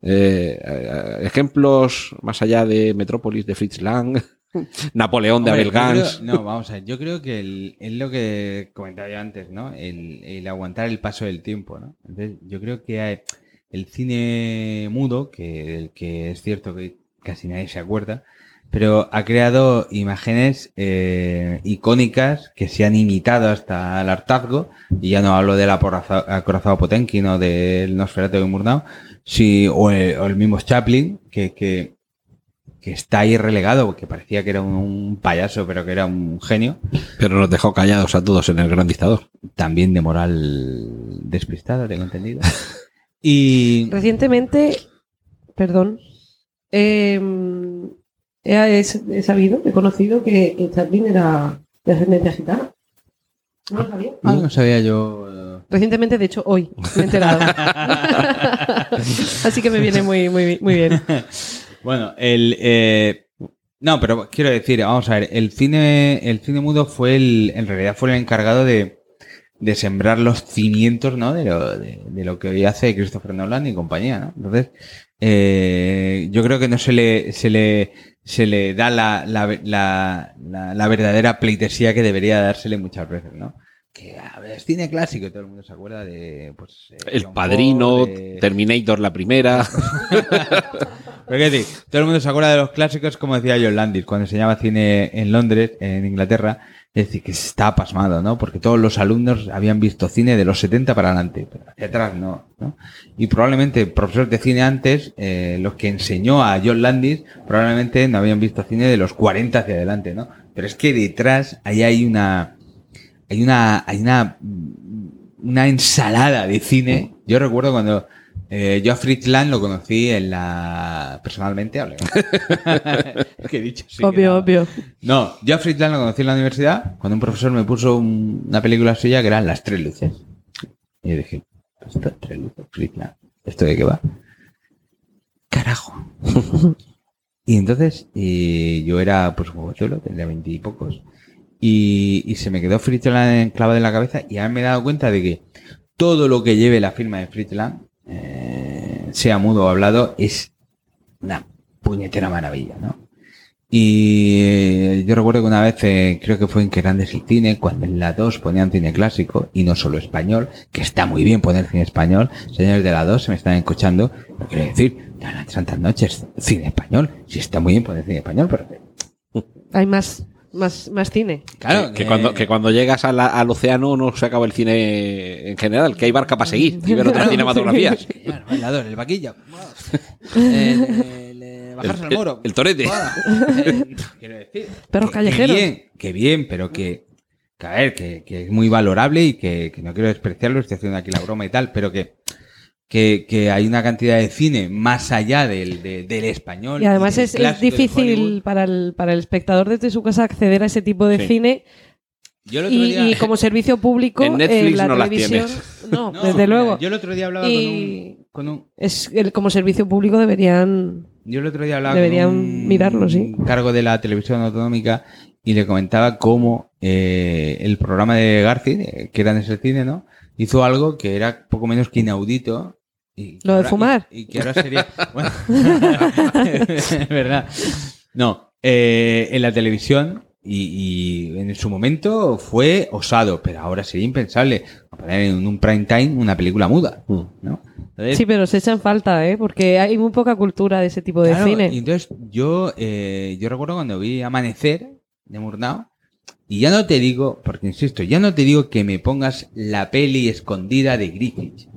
Eh, eh, ejemplos más allá de Metrópolis de Fritz Lang, Napoleón de Abel creo- Gans. no, vamos a ver. Yo creo que el- es lo que comentaba yo antes, ¿no? El, el aguantar el paso del tiempo, ¿no? Entonces, yo creo que hay- el cine mudo, que, que es cierto que casi nadie se acuerda, pero ha creado imágenes eh, icónicas que se han imitado hasta el hartazgo, y ya no hablo del acorazado Potenkin o del Nosferatu de Murnau, sí, o, el, o el mismo Chaplin, que, que, que está ahí relegado, que parecía que era un, un payaso, pero que era un genio, Pero nos dejó callados a todos en el gran dictador. también de moral despistada, tengo entendido. Y Recientemente, perdón, eh, he, he sabido, he conocido que, que Chaplin era de ascendencia gitana. No lo sabía. Ah, no sabía yo. Recientemente, de hecho, hoy me he enterado. Así que me viene muy, muy, muy bien. Bueno, el eh, no, pero quiero decir, vamos a ver, el cine, el cine mudo fue el, en realidad fue el encargado de, de sembrar los cimientos, ¿no? De lo, de, de lo que hoy hace Christopher Nolan y compañía, ¿no? Entonces, eh, yo creo que no se le, se le, se le da la, la, la, la, la verdadera pleitesía que debería dársele muchas veces, ¿no? Que a ver, es cine clásico y todo el mundo se acuerda de, pues, eh, El John Padrino, Ford, de- Terminator la primera. pero decir, todo el mundo se acuerda de los clásicos, como decía John Landis, cuando enseñaba cine en Londres, en Inglaterra, es decir, que se estaba pasmado, ¿no? Porque todos los alumnos habían visto cine de los 70 para adelante, pero hacia atrás no, ¿no? Y probablemente profesores de cine antes, eh, los que enseñó a John Landis, probablemente no habían visto cine de los 40 hacia adelante, ¿no? Pero es que detrás ahí hay una, hay una, hay una, una ensalada de cine. Yo recuerdo cuando eh, yo a Fritz Lang lo conocí en la, personalmente, hablo. ¿Qué he dicho? Sí, obvio, no. obvio. No, yo a Fritz Lang lo conocí en la universidad cuando un profesor me puso un- una película suya que eran Las Tres Luces. Y yo dije, ¿esto es Tres Luces, Fritz Lang? ¿Esto de qué va? Carajo. y entonces, y yo era pues jovenzuelo, tendría veintipocos, y, y se me quedó Fritz Lang clavado en la cabeza y ahora me he dado cuenta de que todo lo que lleve la firma de Fritz Lang, eh, sea mudo o hablado, es una puñetera maravilla, ¿no? Y eh, yo recuerdo que una vez, eh, creo que fue en Que Grande es el Cine, cuando en la 2 ponían cine clásico, y no solo español, que está muy bien poner cine español. Señores de la 2 se me están escuchando, no quiero decir, ya las noches, cine español. Sí está muy bien poner cine español, pero... Hay más, más, más cine. Claro, que, cuando, que cuando llegas a la- al océano no se acaba el cine en general, que hay barca para seguir y ver otras Claro. cinematografías. Bueno, bailador, el vaquillo. el, el, el bajarse El- al moro. el- el torete. Bueno, quiero decir. Perros que- callejeros. Que bien, que bien, pero que, que a ver, que, que es muy valorable y que, que no quiero despreciarlo, estoy haciendo aquí la broma y tal, pero que, que, que hay una cantidad de cine más allá del, de- del español. Y además es, es difícil para el, para el espectador desde su casa acceder a ese tipo de Sí. cine Yo el otro y, día- y como servicio público En Netflix eh, la no las televisión tienes. no, No, desde mira, luego Yo el otro día hablaba Y- con un, con un, es el, como servicio público deberían Yo el otro día hablaba Deberían con un mirarlo, sí. cargo de la televisión autonómica y le comentaba cómo eh, el programa de Garci, eh, que era en ese cine, ¿no? Hizo algo que era poco menos que inaudito. Y que ¿Lo de fumar? Y, y que ahora sería... Bueno, es verdad. No, eh, en la televisión y, y en su momento fue osado, pero ahora sería impensable poner en un prime time una película muda, Mm. ¿no? Entonces, sí pero se echan falta eh porque hay muy poca cultura de ese tipo de Claro, cine Y entonces yo, eh, yo recuerdo cuando vi Amanecer de Murnau, Y ya no te digo, porque insisto, ya no te digo que me pongas la peli escondida de Griffith,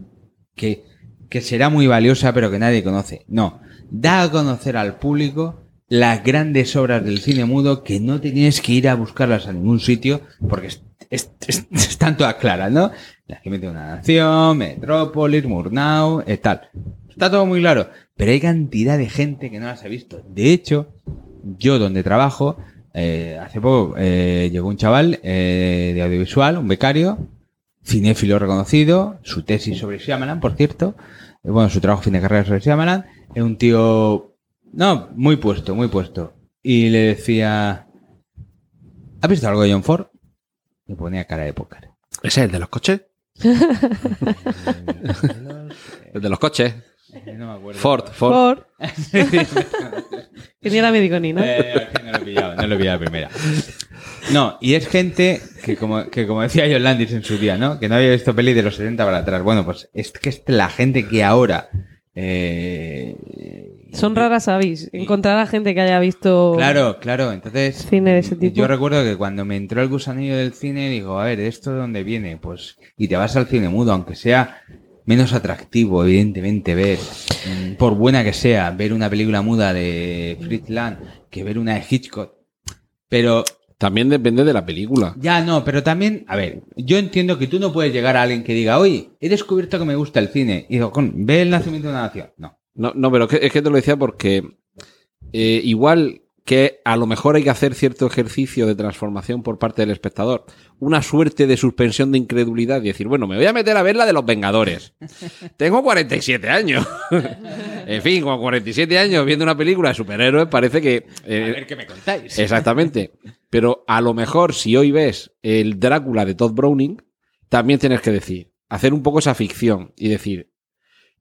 que, que será muy valiosa pero que nadie conoce. No, da a conocer al público las grandes obras del cine mudo que no te tienes que ir a buscarlas a ningún sitio porque es- es- es- están todas claras, ¿no? Las que mete una nación, Metrópolis, Murnau, eh, tal. Está todo muy claro. Pero hay cantidad de gente que no las ha visto. De hecho, yo donde trabajo, eh, hace poco eh, llegó un chaval eh, de audiovisual, un becario, cinéfilo reconocido, su tesis sobre Shyamalan, por cierto, eh, bueno, su trabajo fin de carrera sobre Shyamalan, es un tío, no, muy puesto, muy puesto. Y le decía, ¿has visto algo de John Ford? Me ponía cara de póker. ¿Ese es el de los coches? El de los coches. No me acuerdo. Ford, Ford. Que ni era médico ni, ¿no? Eh, no lo he pillado, no lo he pillado a primera. No, y es gente que como, que como decía John Landis en su día, ¿no? Que no había visto peli de los 70 para atrás. Bueno, pues es que es la gente que ahora... eh, Son raras avis. Encontrar a gente que haya visto Claro, claro. Entonces, cine de ese tipo. yo recuerdo que cuando me entró el gusanillo del cine, digo, a ver, ¿esto de dónde viene? Pues, y te vas al cine mudo, aunque sea menos atractivo, evidentemente, ver, mm, por buena que sea, ver una película muda de Fritz Lang que ver una de Hitchcock. Pero, También depende de la película. ya no, pero también, a ver, yo entiendo que tú no puedes llegar a alguien que diga, oye, he descubierto que me gusta el cine. Y digo, con, ve el nacimiento de una nación. No. No, no, pero es que, es que te lo decía porque eh, igual que a lo mejor hay que hacer cierto ejercicio de transformación por parte del espectador, una suerte de suspensión de incredulidad y decir, bueno, me voy a meter a ver la de los Vengadores. Tengo 47 años. en fin, con 47 años viendo una película de superhéroes parece que... eh, qué me contáis. Exactamente. Pero a lo mejor si hoy ves el Drácula de Todd Browning, también tienes que decir, hacer un poco esa ficción y decir,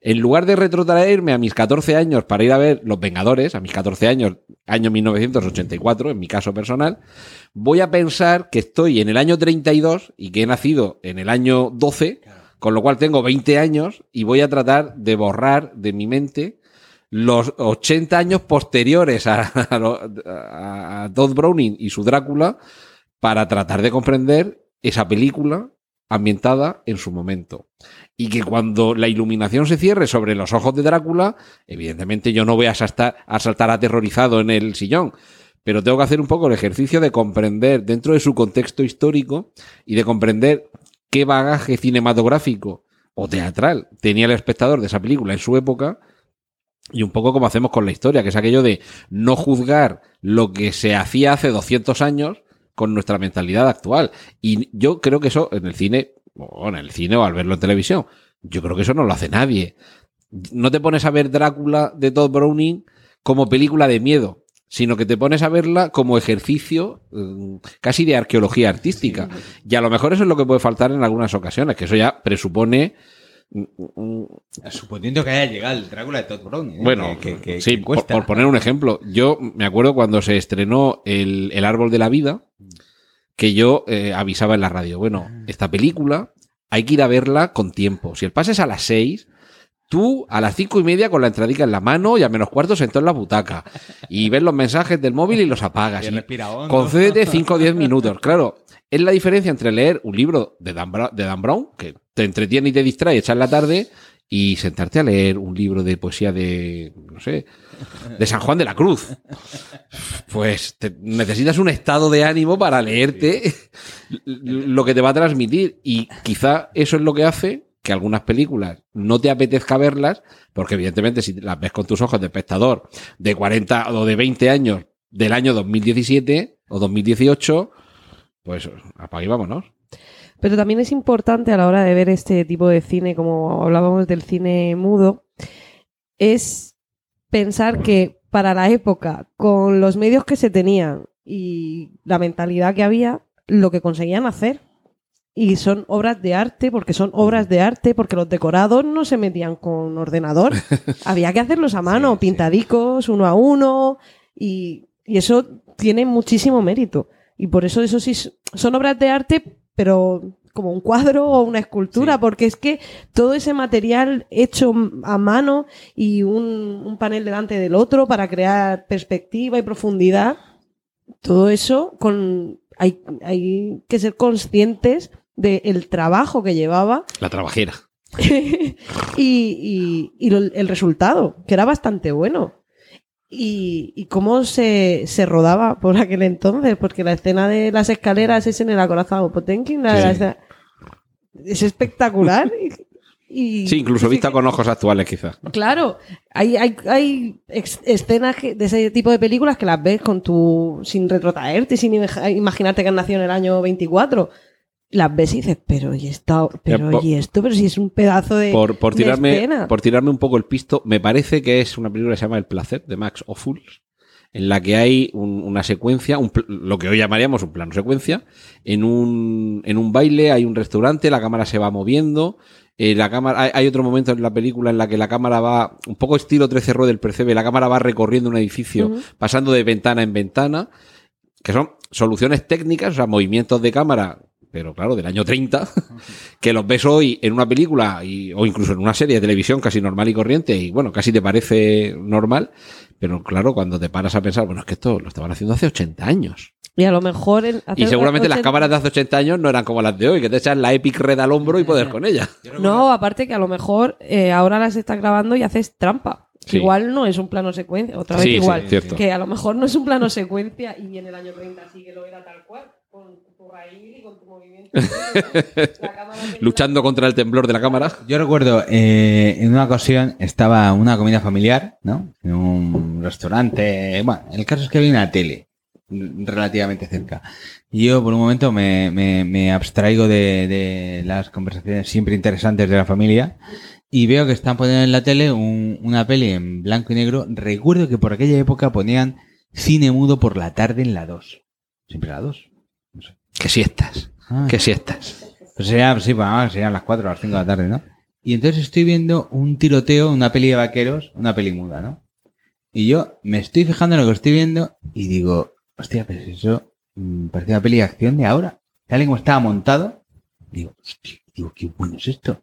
en lugar de retrotraerme a mis 14 años para ir a ver Los Vengadores, a mis 14 años, año 1984, en mi caso personal, voy a pensar que estoy en el año 32 y que he nacido en el año 12, con lo cual tengo 20 años y voy a tratar de borrar de mi mente los 80 años posteriores a, Todd Browning y su Drácula para tratar de comprender esa película ambientada en su momento. Y que cuando la iluminación se cierre sobre los ojos de Drácula, evidentemente yo no voy a saltar, saltar aterrorizado en el sillón, pero tengo que hacer un poco el ejercicio de comprender dentro de su contexto histórico y de comprender qué bagaje cinematográfico o teatral tenía el espectador de esa película en su época y un poco como hacemos con la historia, que es aquello de no juzgar lo que se hacía hace 200 años con nuestra mentalidad actual. Y yo creo que eso en el cine, o en el cine o al verlo en televisión, yo creo que eso no lo hace nadie. No te pones a ver Drácula de Todd Browning como película de miedo, sino que te pones a verla como ejercicio mm, casi de arqueología artística. Y a lo mejor eso es lo que puede faltar en algunas ocasiones, que eso ya presupone mm, mm, Suponiendo que haya llegado el Drácula de Todd Browning. ¿eh? bueno, que, que- sí, por, por poner un ejemplo, yo me acuerdo cuando se estrenó el, el Árbol de la Vida, que yo eh, avisaba en la radio, bueno, Ah. esta película hay que ir a verla con tiempo. Si el pase es a las seis, tú a las cinco y media con la entradica en la mano y a menos cuarto sentado en la butaca y ves los mensajes del móvil y los apagas. Y concédete 5 o 10 minutos. Claro, es la diferencia entre leer un libro de Dan, Brown, de Dan Brown, que te entretiene y te distrae echar la tarde, y sentarte a leer un libro de poesía de, no sé, de San Juan de la Cruz. Pues te- necesitas un estado de ánimo para leerte lo que te va a transmitir. Y quizá eso es lo que hace que algunas películas no te apetezca verlas, porque evidentemente si las ves con tus ojos de espectador de 40 o de 20 años del año 2017 o 2018, pues apaga y vámonos. Pero también es importante a la hora de ver este tipo de cine, como hablábamos del cine mudo, es pensar que para la época, con los medios que se tenían y la mentalidad que había, lo que conseguían hacer. Y son obras de arte, porque son obras de arte, porque los decorados no se metían con ordenador. Había que hacerlos a mano, Sí, sí. pintadicos, uno a uno, y, y eso tiene muchísimo mérito. Y por eso eso sí son obras de arte, pero como un cuadro o una escultura, Sí. porque es que todo ese material hecho a mano y un, un panel delante del otro para crear perspectiva y profundidad, todo eso con hay, hay que ser conscientes del trabajo que llevaba La trabajera. y, y- y el resultado, que era bastante bueno. Y, y cómo se, se rodaba por aquel entonces, porque la escena de las escaleras es en el acorazado Potemkin, la- Sí. la escena- es espectacular. y, y- Sí, incluso vista con ojos actuales, quizás. Claro, hay, hay, hay escenas que- de ese tipo de películas que las ves con tu sin retrotraerte, sin ima- imaginarte que han nacido en el año 24. Las ves y dices, pero y esto, pero por- y esto, pero si es un pedazo de, Por, por, de tirarme, escena. por tirarme un poco el pisto, me parece que es una película que se llama El placer, de Max Ophuls, en la que hay un- una secuencia, un lo que hoy llamaríamos un plano secuencia, en un, en un baile hay un restaurante, la cámara se va moviendo, eh, la cámara, hay, hay otro momento en la película en la que la cámara va, un poco estilo 13 Row del Percebe, la cámara va recorriendo un edificio, pasando de ventana en ventana, que son soluciones técnicas, o sea, movimientos de cámara, pero claro, del año 30, que los ves hoy en una película y, o incluso en una serie de televisión casi normal y corriente y bueno, casi te parece normal, pero claro, cuando te paras a pensar, bueno, es que esto lo estaban haciendo hace 80 años. Y a lo mejor. en- Y seguramente las 80 cámaras de hace 80 años no eran como las de hoy, que te echas la Epic Red al hombro y puedes con ella. No, aparte que a lo mejor eh, ahora las estás grabando y haces trampa. Sí. Igual no es un plano secuencia, otra vez Sí, sí, igual. cierto. Que a lo mejor no es un plano secuencia y en el año 30 sí que lo era tal cual, con y con tu movimiento. Luchando contra el temblor de la cámara. Yo recuerdo, eh, en una ocasión estaba una comida familiar, ¿no? En un restaurante. Bueno, el caso es que había una tele relativamente cerca. Y yo por un momento me, me- me abstraigo de, de las conversaciones siempre interesantes de la familia y veo que están poniendo en la tele un- una peli en blanco y negro. Recuerdo que por aquella época ponían cine mudo por la tarde en la 2. Siempre la 2. Que siestas, Ah. que siestas. Pues sería, sí, pues, ah, serían las 4 o las 5 de la tarde, ¿no? Y entonces estoy viendo un tiroteo, una peli de vaqueros, una peli muda, ¿no? Y yo me estoy fijando en lo que estoy viendo y digo, hostia, pero si eso mm, parece una peli de acción de ahora. Tal y como estaba montado, digo, hostia, digo, qué bueno es esto.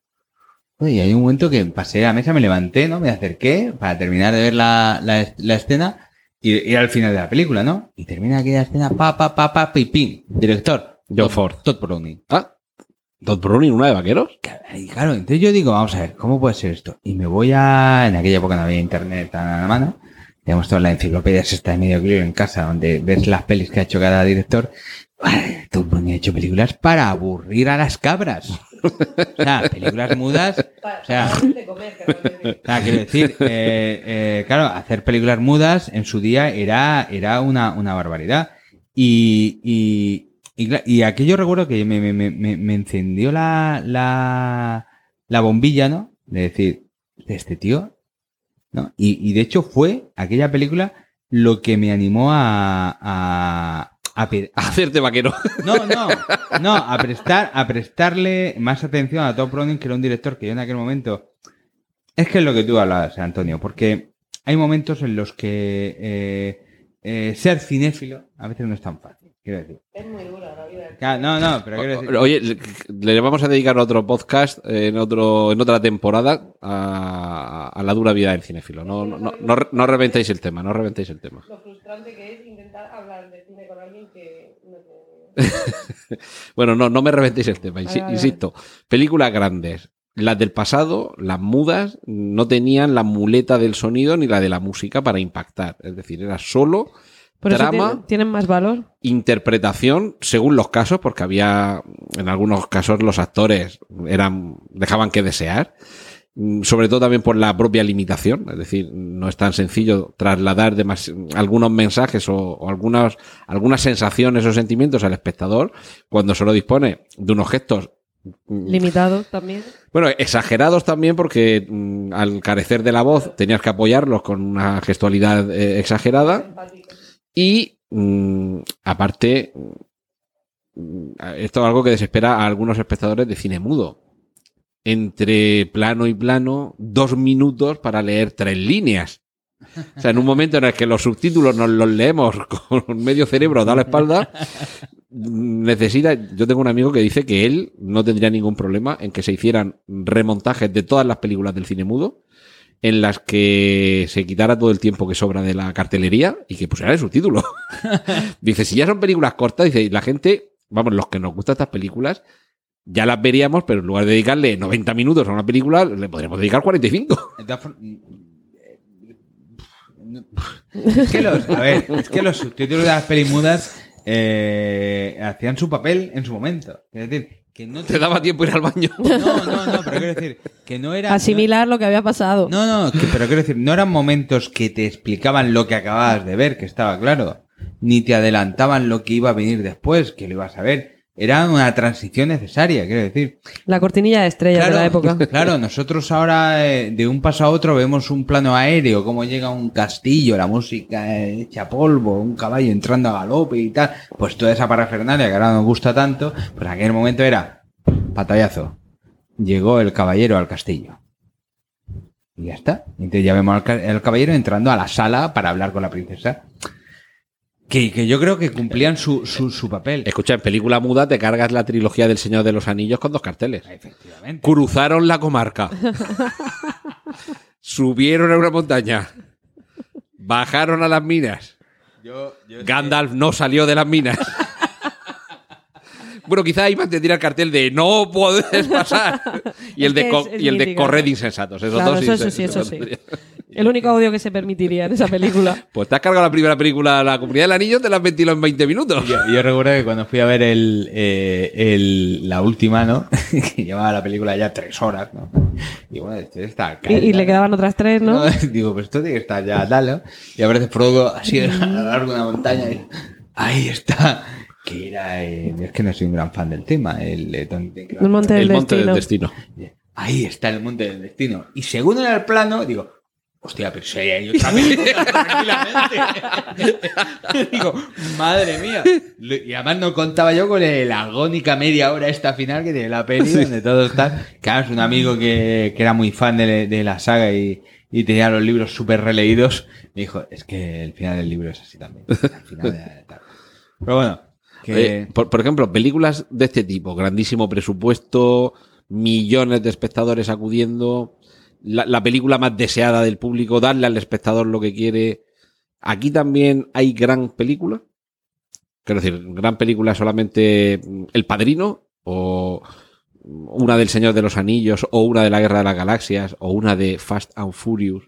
Y hay un momento que pasé a la mesa, me levanté, ¿no? Me acerqué para terminar de ver la, la, la escena y ir al final de la película, ¿no? Y termina aquella escena, pa, pa, pa, pa, pipín. Director. John Todd- Ford. Todd Browning. Ah, Todd Browning, una de vaqueros. Y claro, entonces yo digo, vamos a ver, ¿cómo puede ser esto? Y me voy a... En aquella época no había internet tan a la mano. Tenemos toda la enciclopedia esta de medio clio en casa, donde ves las pelis que ha hecho cada director. Tú me ha hecho películas para aburrir a las cabras. O sea, películas mudas. O sea, o quiero decir, eh, eh, claro, hacer películas mudas en su día era, era una, una barbaridad. Y, y, y, y aquello recuerdo que me, me, me, me- me encendió la, la, la bombilla, ¿no? De decir, este tío, ¿no? Y, y de hecho fue aquella película lo que me animó a, a, a, Hacerte vaquero. no, no, no, a prestar, a prestarle más atención a Todd Browning, que era un director que yo en aquel momento. Es que es lo que tú hablabas, Antonio, porque hay momentos en los que eh, eh, ser cinéfilo a veces no es tan fácil. Quiero decir. Es muy dura la vida. Claro, No, no, pero quiero decir. Oye, le, vamos a dedicar otro podcast en otro en otra temporada a, a la dura vida del cinéfilo. No, no, no, no, no reventéis el tema, no reventéis el tema. Lo frustrante que es intentar hablar de cine con alguien que no tiene Bueno, no, no me reventéis el tema, insi- insisto. Películas grandes. Las del pasado, las mudas, no tenían la muleta del sonido ni la de la música para impactar. Es decir, era solo Por eso trama, tienen, tienen más valor. interpretación según los casos, porque había, en algunos casos, los actores eran, dejaban que desear. Mm, Sobre todo también por la propia limitación, es decir, no es tan sencillo trasladar demas- algunos mensajes o, o algunas, algunas sensaciones o sentimientos al espectador cuando solo dispone de unos gestos mm, Limitado también. bueno, exagerados también porque mm, al carecer de la voz tenías que apoyarlos con una gestualidad eh, exagerada y mm, aparte mm, esto es algo que desespera a algunos espectadores de cine mudo. Entre plano y plano, dos minutos para leer tres líneas. O sea, en un momento en el que los subtítulos nos los leemos con medio cerebro dado la espalda, necesita. Yo tengo un amigo que dice que él no tendría ningún problema en que se hicieran remontajes de todas las películas del cine mudo en las que se quitara todo el tiempo que sobra de la cartelería y que pusiera el subtítulo. dice, si ya son películas cortas, dice, la gente, vamos, los que nos gustan estas películas, ya las veríamos, pero en lugar de dedicarle 90 minutos a una película, le podríamos dedicar 45. De todas for- Es que los, a ver, es que los subtítulos de las pelis mudas eh, hacían su papel en su momento. Es decir, que no Te daba tiempo ir al baño. No, no, no, pero quiero decir que no era. Asimilar lo que había pasado. No, no, que- pero quiero decir, no eran momentos que te explicaban lo que acababas de ver, que estaba claro. Ni te adelantaban lo que iba a venir después, que lo ibas a ver. Era una transición necesaria, quiero decir. La cortinilla de estrellas de la época. Claro, nosotros ahora eh, de un paso a otro vemos un plano aéreo, cómo llega un castillo, la música hecha polvo, un caballo entrando a galope y tal. Pues toda esa parafernalia que ahora nos gusta tanto, pues en aquel momento era patallazo. Llegó el caballero al castillo. Y ya está. Entonces ya vemos al caballero entrando a la sala para hablar con la princesa. Que, que yo creo que cumplían su, su, su papel. Escucha, en película muda te cargas la trilogía del Señor de los Anillos con dos carteles. Efectivamente. Cruzaron la comarca. Subieron a una montaña. Bajaron a las minas. Yo, yo Gandalf no salió de las minas. Bueno, quizá ahí mantendría el cartel de no puedes pasar. Y el de, es- es y el de corred insensatos. Esos Claro, dos eso, eso sí, eso sí. El único audio que se permitiría en esa película. Pues te has cargado la primera película, La Comunidad del Anillo, te la has ventilado en 20 minutos. Yo, yo recuerdo que cuando fui a ver el, eh, el- la última, ¿no? que llevaba la película ya tres horas, ¿no? Y bueno, esto está Y, y le quedaban otras tres, ¿no? Digo, pues esto tiene que estar ya tal, ¿no? Y a veces Frodo así a lo largo de una montaña y ahí está. Que era, eh, es que no soy un gran fan del tema, el, eh, donde- El monte del El monte destino. del destino. Ahí está el monte del destino. Y según era el plano, digo, hostia, pero si ahí hay otra película, tranquilamente. digo, madre mía. Y además no contaba yo con el- la agónica media hora esta final que tiene la peli, donde todo está. Claro, es un amigo que, que era muy fan de, de la saga y, y tenía los libros súper releídos. Me dijo, es que el final del libro es así también. El final de- tal. Pero bueno, que... Por, por ejemplo, películas de este tipo, grandísimo presupuesto, millones de espectadores acudiendo, la, la película más deseada del público, darle al espectador lo que quiere. Aquí también hay gran película. Quiero decir, gran película solamente mm, El Padrino, o una del Señor de los Anillos, o una de la Guerra de las Galaxias, o una de Fast and Furious.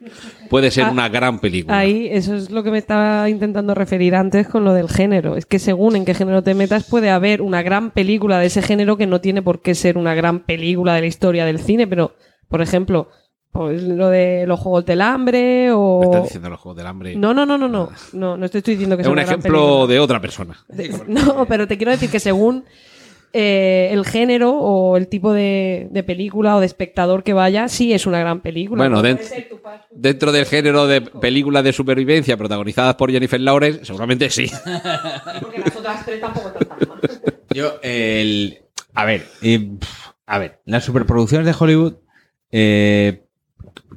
Puede ser Ah, una gran película. Ahí, eso es lo que me estaba intentando referir antes con lo del género. Es que según en qué género te metas, puede haber una gran película de ese género que no tiene por qué ser una gran película de la historia del cine, pero, por ejemplo, pues lo de los Juegos del Hambre Me o... estás diciendo los Juegos del Hambre. No, no, no, no, no, no, no te estoy diciendo que es sea un gran ejemplo de otra persona. No, pero te quiero decir que según eh, el género o el tipo de, de película o de espectador que vaya, sí es una gran película. Bueno, Puede dent- ser tu pas- Dentro del género de películas de supervivencia protagonizadas por Jennifer Lawrence, seguramente sí. porque las otras tres tampoco están tan mal. Yo, el. A ver, eh, a ver, las superproducciones de Hollywood. eh,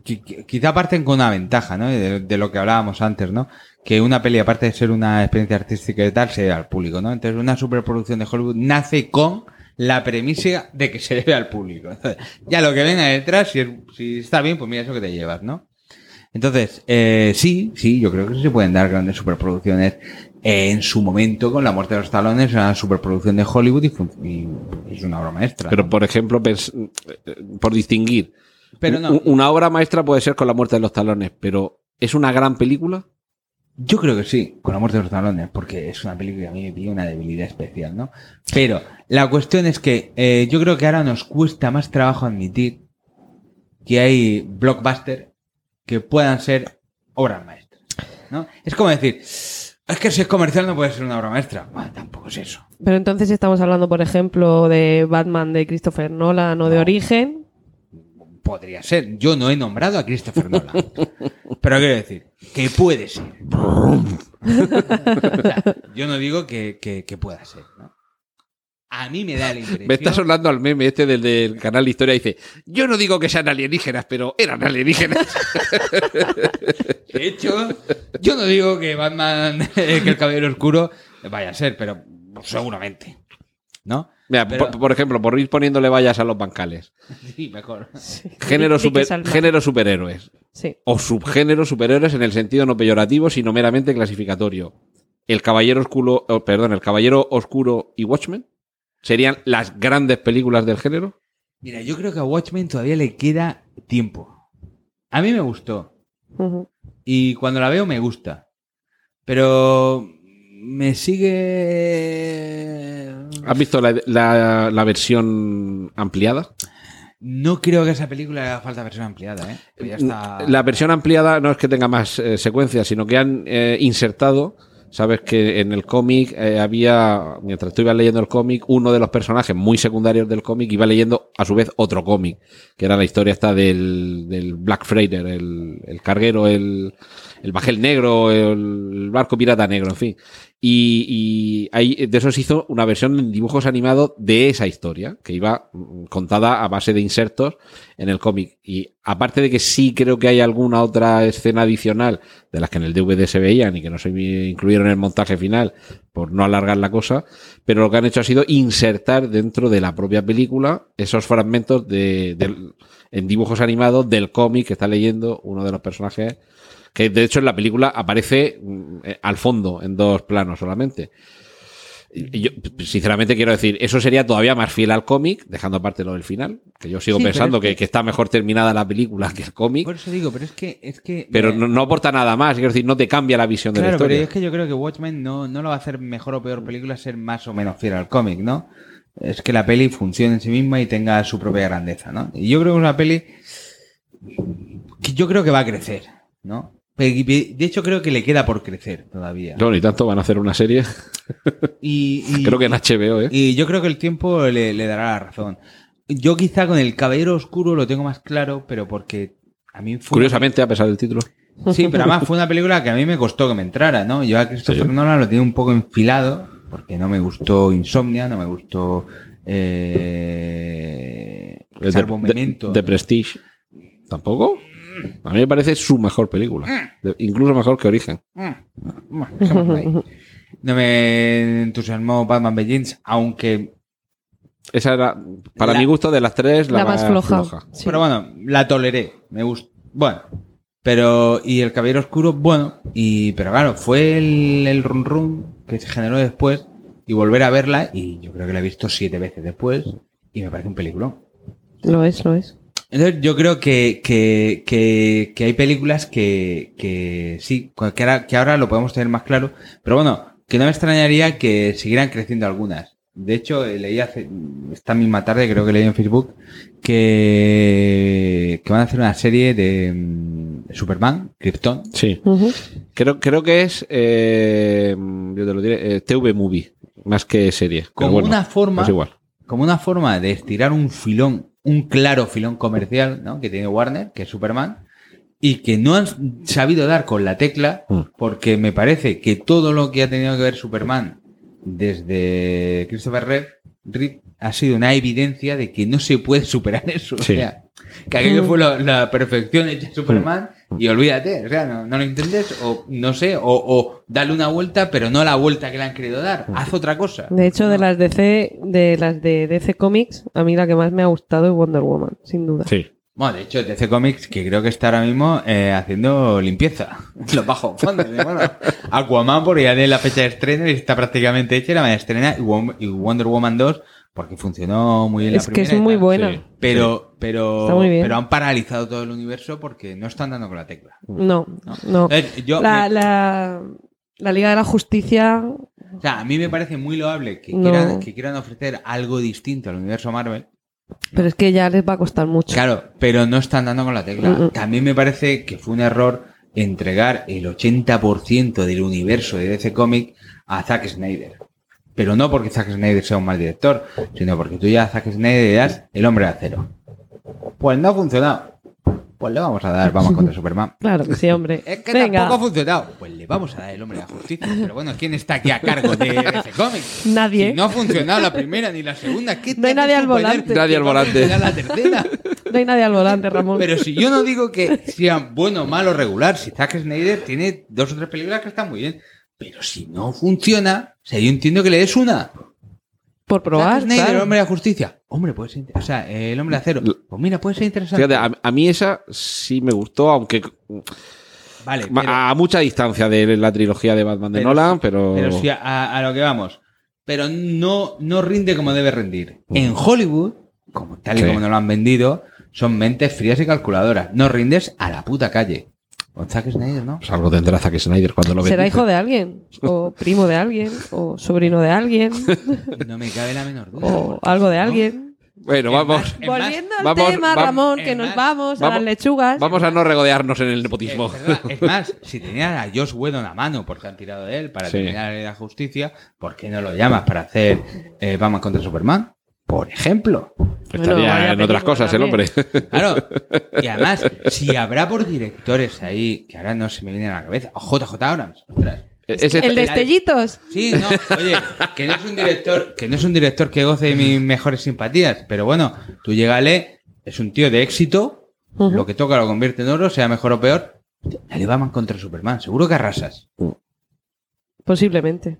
qui- qui- quizá parten con una ventaja, ¿no? De, de lo que hablábamos antes, ¿no? Que una peli, aparte de ser una experiencia artística y tal, se debe al público, ¿no? Entonces, una superproducción de Hollywood nace con la premisa de que se debe al público. Entonces, ya lo que venga detrás, si, es- si está bien, pues mira eso que te llevas, ¿no? Entonces, eh, sí, sí, yo creo que se pueden dar grandes superproducciones eh, en su momento con La muerte de los talones, una superproducción de Hollywood y, y es una obra maestra. Pero, ¿no? por ejemplo, por distinguir, Pero no. un- una obra maestra puede ser con La muerte de los talones, pero ¿es una gran película? Yo creo que sí, con La muerte de los talones, porque es una película que a mí me pilla una debilidad especial, ¿no? Pero la cuestión es que eh, yo creo que ahora nos cuesta más trabajo admitir que hay blockbusters que puedan ser obras maestras, ¿no? Es como decir, es que si es comercial no puede ser una obra maestra. Bueno, tampoco es eso. Pero entonces estamos hablando, por ejemplo, de Batman de Christopher Nolan o de No. Origen. Podría ser. Yo no he nombrado a Christopher Nolan. Pero quiero decir, que puede ser. O sea, yo no digo que, que- que pueda ser, ¿no? A mí me da la impresión... Me está sonando al meme este del, del canal de Historia. Dice, yo no digo que sean alienígenas, pero eran alienígenas. De hecho, yo no digo que Batman, que el Caballero Oscuro vaya a ser, pero seguramente, ¿no? Mira, Pero- por, por ejemplo, por ir poniéndole vallas a los bancales. Sí, mejor. Género, super- mar. género superhéroes. Sí. O subgénero superhéroes en el sentido no peyorativo, sino meramente clasificatorio. El Caballero Oscuro, oh, perdón, El Caballero Oscuro y Watchmen serían las grandes películas del género. Mira, yo creo que a Watchmen todavía le queda tiempo. A mí me gustó. Y cuando la veo me gusta. Pero me sigue... ¿Has visto la, la- la versión ampliada? No creo que esa película haga falta versión ampliada, ¿eh? Ya está... La versión ampliada no es que tenga más eh, secuencias, sino que han eh, insertado. Sabes que en el cómic eh, había, mientras tú ibas leyendo el cómic, uno de los personajes muy secundarios del cómic iba leyendo a su vez otro cómic, que era la historia esta del, del Black Freighter, el, el carguero, el, el bajel negro, el barco pirata negro, en fin. Y, y de eso se hizo una versión en dibujos animados de esa historia, que iba mm, contada a base de insertos en el cómic. Y aparte de que sí creo que hay alguna otra escena adicional de las que en el DVD se veían y que no se incluyeron en el montaje final por no alargar la cosa, pero lo que han hecho ha sido insertar dentro de la propia película esos fragmentos de, del- en dibujos animados del cómic que está leyendo uno de los personajes que de hecho en la película aparece mm, eh, al fondo en dos planos solamente. Yo, sinceramente, quiero decir, eso sería todavía más fiel al cómic, dejando aparte lo del final, que yo sigo Sí, pensando es que- que, que está mejor terminada la película que el cómic, Por eso digo, pero es que... Es que pero no, no aporta nada más, quiero decir, no te cambia la visión de la Claro, pero historia. es que yo creo que Watchmen no, no lo va a hacer mejor o peor película ser más o menos fiel al cómic, ¿no? Es que la peli funcione en sí misma y tenga su propia grandeza, ¿no? Y yo creo que es una peli que yo creo que va a crecer, ¿no? De hecho, creo que le queda por crecer todavía. No, ni tanto van a hacer una serie, Y, y- creo que en HBO, ¿eh? y yo creo que el tiempo le, le dará la razón. Yo quizá con el Caballero Oscuro lo tengo más claro, pero porque a mí fue... Curiosamente, a pesar del título. Sí, pero además fue una película que a mí me costó que me entrara, ¿no? Yo a Christopher Sí. Nolan lo tenía un poco enfilado, porque no me gustó Insomnia, no me gustó... Eh, De, de- de Prestige. ¿Tampoco? A mí me parece su mejor película. De- incluso mejor que Origen. Mm, bueno. No me entusiasmó Batman Begins, aunque... Esa era, para La- mi gusto, de las tres, la, La más floja. Sí. Pero bueno, la toleré, me gustó. Bueno, pero... Y el Caballero Oscuro, bueno, y pero claro, fue el, el run run que se generó después y volver a verla, y yo creo que la he visto siete veces después, y me parece un peliculón. Lo es, lo es. Entonces yo creo que, que, que, que hay películas que, que sí, que ahora, que ahora lo podemos tener más claro, pero bueno, que no me extrañaría que siguieran creciendo algunas. De hecho, leí hace, esta misma tarde, creo que leí en Facebook, que, que van a hacer una serie de, mm, de Superman, Krypton. Sí. Creo, creo que es, eh, yo te lo diré, eh, TV Movie, más que serie. Como bueno, una forma, Es igual. como una forma de estirar un filón, un claro filón comercial, ¿no? Que tiene Warner, que es Superman, y que no han sabido dar con la tecla, Mm. porque me parece que todo lo que ha tenido que ver Superman desde Christopher Reeve, Reeve ha sido una evidencia de que no se puede superar eso. Sí. O sea, que aquello fue la, la perfección hecha de Superman y olvídate, o sea, no, no lo intentes, o no sé, o, o dale una vuelta, pero no la vuelta que le han querido dar. Haz otra cosa. De hecho, de las DC, de las de DC Comics, a mí la que más me ha gustado es Wonder Woman, sin duda. Sí. Bueno, de hecho, DC Comics, que creo que está ahora mismo eh, haciendo limpieza. Los bajos fondos. ¿eh? Bueno, Aquaman, porque ya tiene la fecha de estreno y está prácticamente hecha, y la van a estrenar, y Wom- y Wonder Woman 2, porque funcionó muy bien la Es que es muy tal. buena. Sí. Pero, pero, Está muy bien. pero han paralizado todo el universo porque no están dando con la tecla. No, no. Entonces, yo La, me- la, la Liga de la Justicia, o sea, a mí me parece muy loable que, No. quieran, que quieran ofrecer algo distinto al universo Marvel. pero es que ya les va a costar mucho. Claro, pero no están dando con la tecla. Mm, mm. También me parece que fue un error entregar el 80% del universo de DC Comic a Zack Snyder. Pero no porque Zack Snyder sea un mal director, sino porque tú ya a Zack Snyder le das el hombre de acero. Pues no ha funcionado. Pues le vamos a dar, vamos contra Superman. Claro que sí, hombre. Es que Venga, tampoco ha funcionado. Pues le vamos a dar el hombre de la justicia. Pero bueno, ¿quién está aquí a cargo de DC Comics? Nadie. Si no ha funcionado la primera ni la segunda, ¿qué No hay nadie al volante. Nadie al volante. funcionar la tercera? no hay nadie al volante, Ramón. Pero si yo no digo que sea bueno, malo, regular, si Zack Snyder tiene dos o tres películas que están muy bien, pero si no funciona, o sea, yo entiendo que le des una. Por probar. Snyder, claro. el hombre de la justicia. Hombre, puede ser. O sea, el hombre de acero. Pues mira, puede ser interesante. Fíjate, a, a mí esa sí me gustó, aunque vale, pero, a mucha distancia de la trilogía de Batman de Pero Nolan, sí, pero... pero sí, a, a lo que vamos. Pero no, no rinde como debe rendir. Mm. En Hollywood, como tal y Sí. como nos lo han vendido, son mentes frías y calculadoras. No rindes a la puta calle. Con Zack Snyder, ¿no? Pues algo tendrá Zack Snyder cuando lo Será bendice. hijo de alguien, o primo de alguien, o sobrino de alguien, No me cabe la menor duda. o algo de alguien. Bueno, vamos, más, Volviendo al vamos- tema, Ramón, que nos más, vamos, a vamos- las lechugas. vamos a no regodearnos en el nepotismo. Es, verdad. Es más, si tenían a Josh Whedon a mano porque han tirado de él para Sí. terminar la justicia, ¿por qué no lo llamas para hacer eh, Batman contra Superman? Por ejemplo. Estaría Bueno, en otras cosas el hombre. Claro. Y además, si habrá por directores ahí, que ahora no se me viene a la cabeza, o JJ Abrams. ostras. Ese- El de Estellitos. Sí, no, oye, que no es un director, que no es un director que goce de mis mejores simpatías, pero bueno, tú llégale, es un tío de éxito, lo que toca lo convierte en oro, sea mejor o peor. Dale Batman contra Superman, seguro que arrasas. Posiblemente.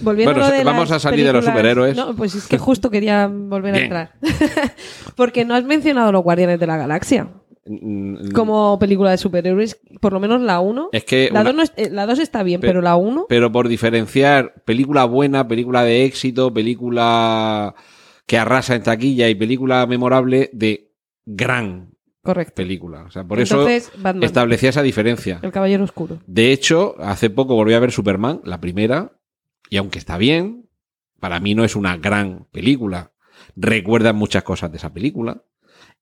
Volviendo Bueno, a lo de vamos las a salir de los superhéroes. No, pues es que justo quería volver a entrar. Porque no has mencionado los Guardianes de la Galaxia Mm, como película de superhéroes, por lo menos la 1. Es que La una- 2 no es- eh, está bien, Pe- pero la 1 pero por diferenciar película buena, película de éxito, película que arrasa en taquilla y película memorable de gran correcto. película. O sea, por Entonces, eso establecía esa diferencia. el Caballero Oscuro. De hecho, hace poco volví a ver Superman, la primera, y aunque está bien, para mí no es una gran película. Recuerdan muchas cosas de esa película.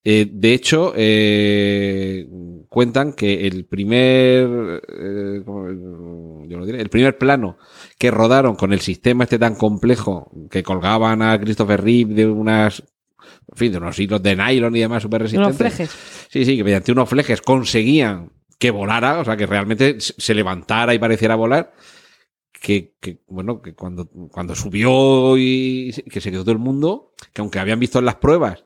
Eh, de hecho, eh, cuentan que el primer, eh, yo lo diré, el primer plano que rodaron con el sistema este tan complejo que colgaban a Christopher Reeve de unas, en fin, de unos hilos de nylon y demás súper resistentes. flejes. Sí, sí, que mediante unos flejes conseguían que volara, o sea, que realmente se levantara y pareciera volar. Que, que, bueno, que cuando, cuando subió y que se quedó todo el mundo, que aunque habían visto en las pruebas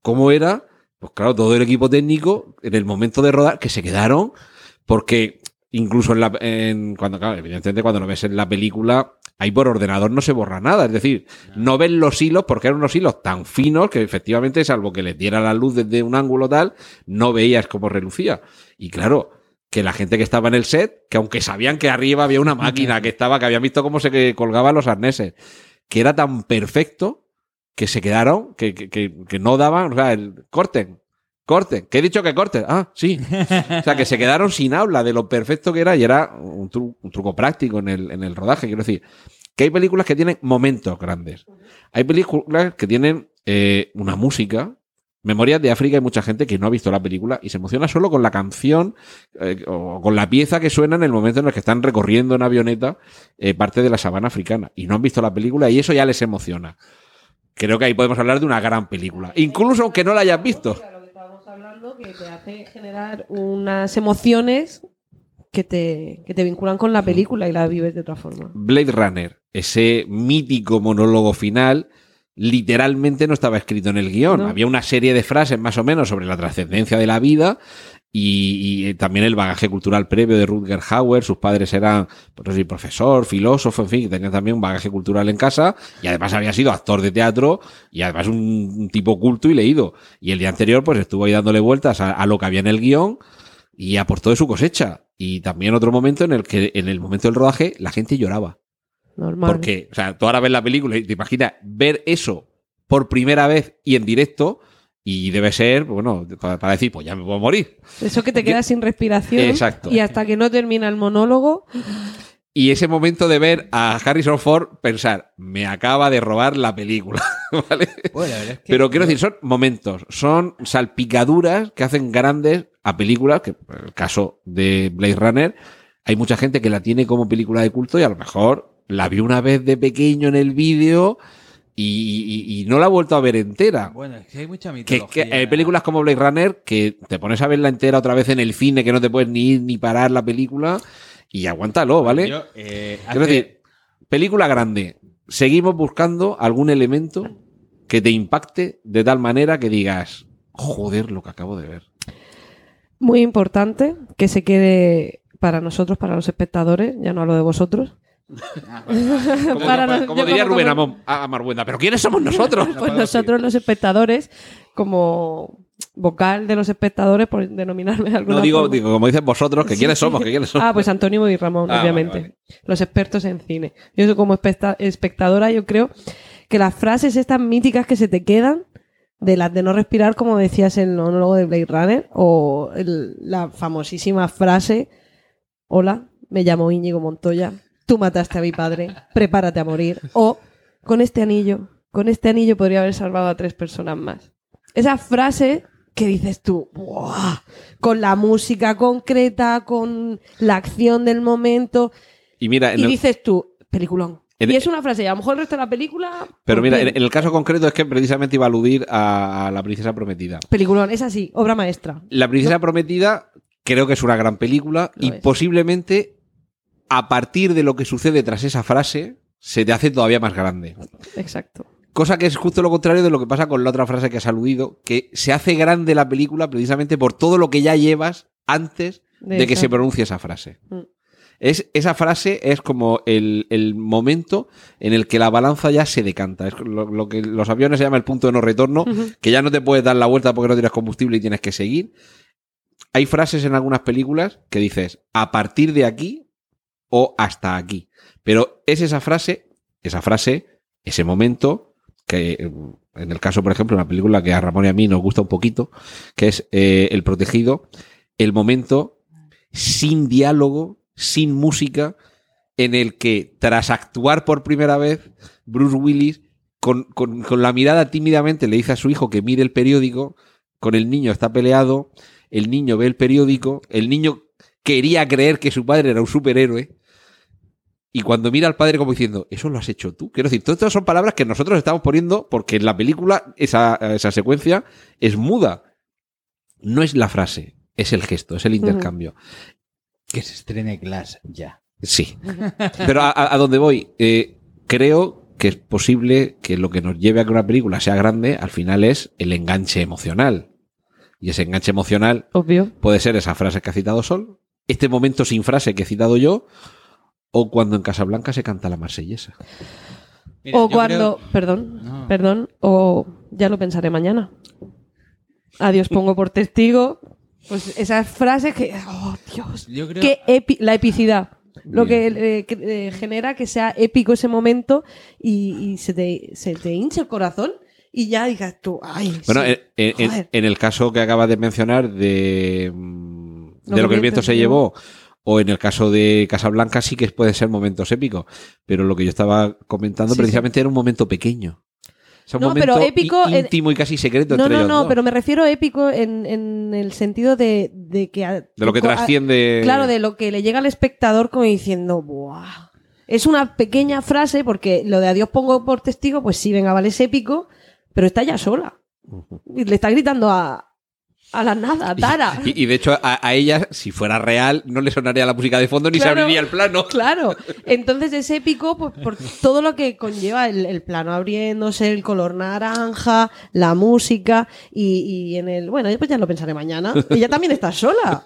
cómo era, pues claro, todo el equipo técnico, en el momento de rodar, que se quedaron, porque incluso en la, en, cuando, claro, evidentemente cuando lo ves en la película, ahí por ordenador no se borra nada, es decir, no ven los hilos porque eran unos hilos tan finos que efectivamente, salvo que les diera la luz desde un ángulo tal, no veías cómo relucía. Y claro, que la gente que estaba en el set, que aunque sabían que arriba había una máquina que estaba, que habían visto cómo se colgaban los arneses, que era tan perfecto que se quedaron, que, que, que, no daban, o sea, el corten, corten, que he dicho que corten, ah, sí. O sea, que se quedaron sin habla de lo perfecto que era y era un truco práctico en el, en el rodaje, quiero decir, que hay películas que tienen momentos grandes. Hay películas que tienen eh, una música. Memorias de África hay mucha gente que no ha visto la película y se emociona solo con la canción eh, o con la pieza que suena en el momento en el que están recorriendo en avioneta eh, parte de la sabana africana y no han visto la película y eso ya les emociona. Creo que ahí podemos hablar de una gran película, incluso aunque no la hayas visto. Lo que estábamos hablando, que te hace generar unas emociones que te, que te vinculan con la película y la vives de otra forma. Blade Runner, ese mítico monólogo final, literalmente no estaba escrito en el guion. No. Había una serie de frases más o menos sobre la trascendencia de la vida y, y también el bagaje cultural previo de Rutger Hauer. Sus padres eran pues, no sé, profesor, filósofo, en fin, tenían también un bagaje cultural en casa y además había sido actor de teatro y además un, un tipo culto y leído. Y el día anterior pues estuvo ahí dándole vueltas a, a lo que había en el guion y aportó de su cosecha. Y también otro momento en el que en el momento del rodaje la gente lloraba. Normal. Porque, o sea, tú ahora ves la película y te imaginas ver eso por primera vez y en directo y debe ser, bueno, para, decir, pues ya me puedo morir. Eso que te quedas sin respiración. Exacto. Y hasta que no termina el monólogo, Y ese momento de ver a Harrison Ford pensar, me acaba de robar la película, ¿vale? Bueno, la verdad es que- Pero quiero decir, son momentos, son salpicaduras que hacen grandes a películas, que en el caso de Blade Runner, hay mucha gente que la tiene como película de culto y a lo mejor la vio una vez de pequeño en el vídeo y, y- y no la ha vuelto a ver entera. Bueno, es que hay mucha mitología. que hay películas como Blade Runner que te pones a verla entera otra vez en el cine, que no te puedes ni ir ni parar la película y aguántalo, ¿vale? Yo, eh, Quiero decir, película grande. Seguimos buscando algún elemento que te impacte de tal manera que digas, joder, lo que acabo de ver. muy importante que se quede para nosotros, para los espectadores, ya no hablo de vosotros, Como, Para nos- como diría como- Rubén Amón, a Marbuenda. ¿Pero quiénes somos nosotros? Pues nosotros los espectadores, como vocal de los espectadores, por denominarme de alguna No digo, forma. digo, como dicen vosotros, que quiénes somos, que quiénes somos. Ah, pues Antonio y Ramón, Ah, obviamente. vale, Los expertos en cine. Yo como especta- espectadora, yo creo que las frases estas míticas que se te quedan, de las de no respirar, como decías en el monólogo de Blade Runner, o el- la famosísima frase, hola, me llamo Íñigo Montoya, tú mataste a mi padre, prepárate a morir, o con este anillo, con este anillo podría haber salvado a tres personas más. Esa frase que dices tú, "Buah", con la música concreta, con la acción del momento, Y mira, y el- dices tú, peliculón. En- y es una frase, y a lo mejor el resto de la película. pero pues mira, en, el caso concreto es que precisamente iba a aludir a, la princesa prometida. Peliculón, es así, obra maestra. La princesa prometida creo que es una gran película Lo y es. posiblemente a partir de lo que sucede tras esa frase se te hace todavía más grande. Exacto. Cosa que es justo lo contrario de lo que pasa con la otra frase que has aludido, que se hace grande la película precisamente por todo lo que ya llevas antes De de, que se pronuncie esa frase. Mm. Es, esa frase es como el, el momento en el que la balanza ya se decanta. Es lo, lo que los aviones se llama el punto de no retorno, que ya no te puedes dar la vuelta porque no tienes combustible y tienes que seguir. Hay frases en algunas películas que dices a partir de aquí o hasta aquí. Pero es esa frase, esa frase, ese momento, que en el caso, por ejemplo, una película que a Ramón y a mí nos gusta un poquito, que es eh, El Protegido, el momento sin diálogo, sin música, en el que tras actuar por primera vez, Bruce Willis, con, con- con la mirada tímidamente, le dice a su hijo que mire el periódico, con el niño está peleado, el niño ve el periódico, el niño quería creer que su padre era un superhéroe, y cuando mira al padre como diciendo, eso lo has hecho tú. Quiero decir, todas estas son palabras que nosotros estamos poniendo porque en la película esa, esa secuencia es muda. No es la frase, es el gesto, es el intercambio. Que se estrene Glass ya. Sí. Pero a, a- a donde voy, eh, creo que es posible que lo que nos lleve a que una película sea grande al final es el enganche emocional. Y ese enganche emocional Obvio. puede ser esa frase que ha citado Sol, este momento sin frase que he citado yo, o cuando en Casablanca se canta la marsellesa. Mira, o cuando. creo- Perdón, No. perdón. O ya lo pensaré mañana. Adiós, pongo por testigo. Pues esas frases que. ¡Oh, Dios! Yo creo- Qué epi- la epicidad. Lo que, Bien. eh, que, eh, genera que sea épico ese momento y, y se, te, se te hincha el corazón y ya digas tú, ay. Bueno, sí, en, en- en- joder". en el caso que acabas de mencionar de, mm, Lo de lo que que el viento se llevó, o en el caso de Casablanca sí que pueden ser momentos épicos, pero lo que yo estaba comentando Sí, precisamente era un momento pequeño. O sea, un No, momento pero épico en- íntimo y casi secreto No, entre no, ellos no, dos. pero me refiero épico en, en el sentido de, de que... a- de lo que a- trasciende. Claro, de lo que le llega al espectador como diciendo, ¡buah! Es una pequeña frase, porque lo de adiós pongo por testigo, pues sí, venga, vale, es épico, pero está ya sola. Y le está gritando a, a la nada, a Tara. Y, y de hecho, a, a ella, si fuera real, no le sonaría la música de fondo ni Claro. se abriría el plano. Claro, entonces es épico pues, por todo lo que conlleva el, el plano abriéndose, el color naranja, la música y, y en el... Bueno, pues ya lo pensaré mañana. Ella también está sola.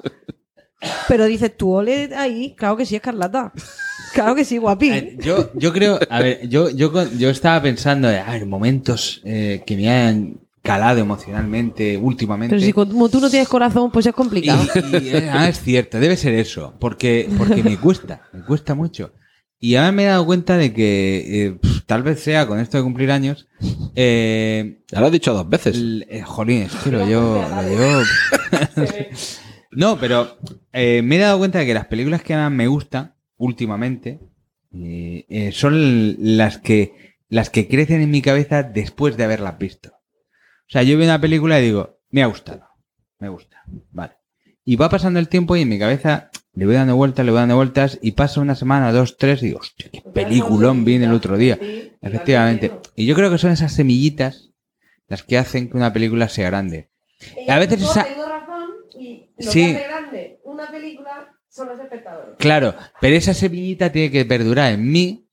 Pero dices, tú ole ahí, claro que sí, Escarlata. Claro que sí, guapi. Eh, Yo, yo creo, a ver, yo, yo, yo estaba pensando, a ver, momentos eh, que me han calado emocionalmente últimamente. Pero si como tú no tienes corazón, pues es complicado. Y, y, eh, ah, es cierto, debe ser eso, porque, porque me cuesta, me cuesta mucho. Y ahora me he dado cuenta de que eh, tal vez sea con esto de cumplir años, eh, Ya lo he dicho dos veces. el- eh, jolín, es que lo llevo, lo llevo- no, pero eh, me he dado cuenta de que las películas que más me gustan últimamente eh, eh, son las que las que crecen en mi cabeza después de haberlas visto. O sea, yo veo una película y digo, me ha gustado, me gusta, vale. Y va pasando el tiempo y en mi cabeza le voy dando vueltas, le voy dando vueltas y pasa una semana, dos, tres y digo, hostia, qué peliculón vi el otro día. Efectivamente. Y yo creo que son esas semillitas las que hacen que una película sea grande. A veces esa... razón y lo que Sí. hace grande una película son los espectadores. Claro, pero esa semillita tiene que perdurar en mí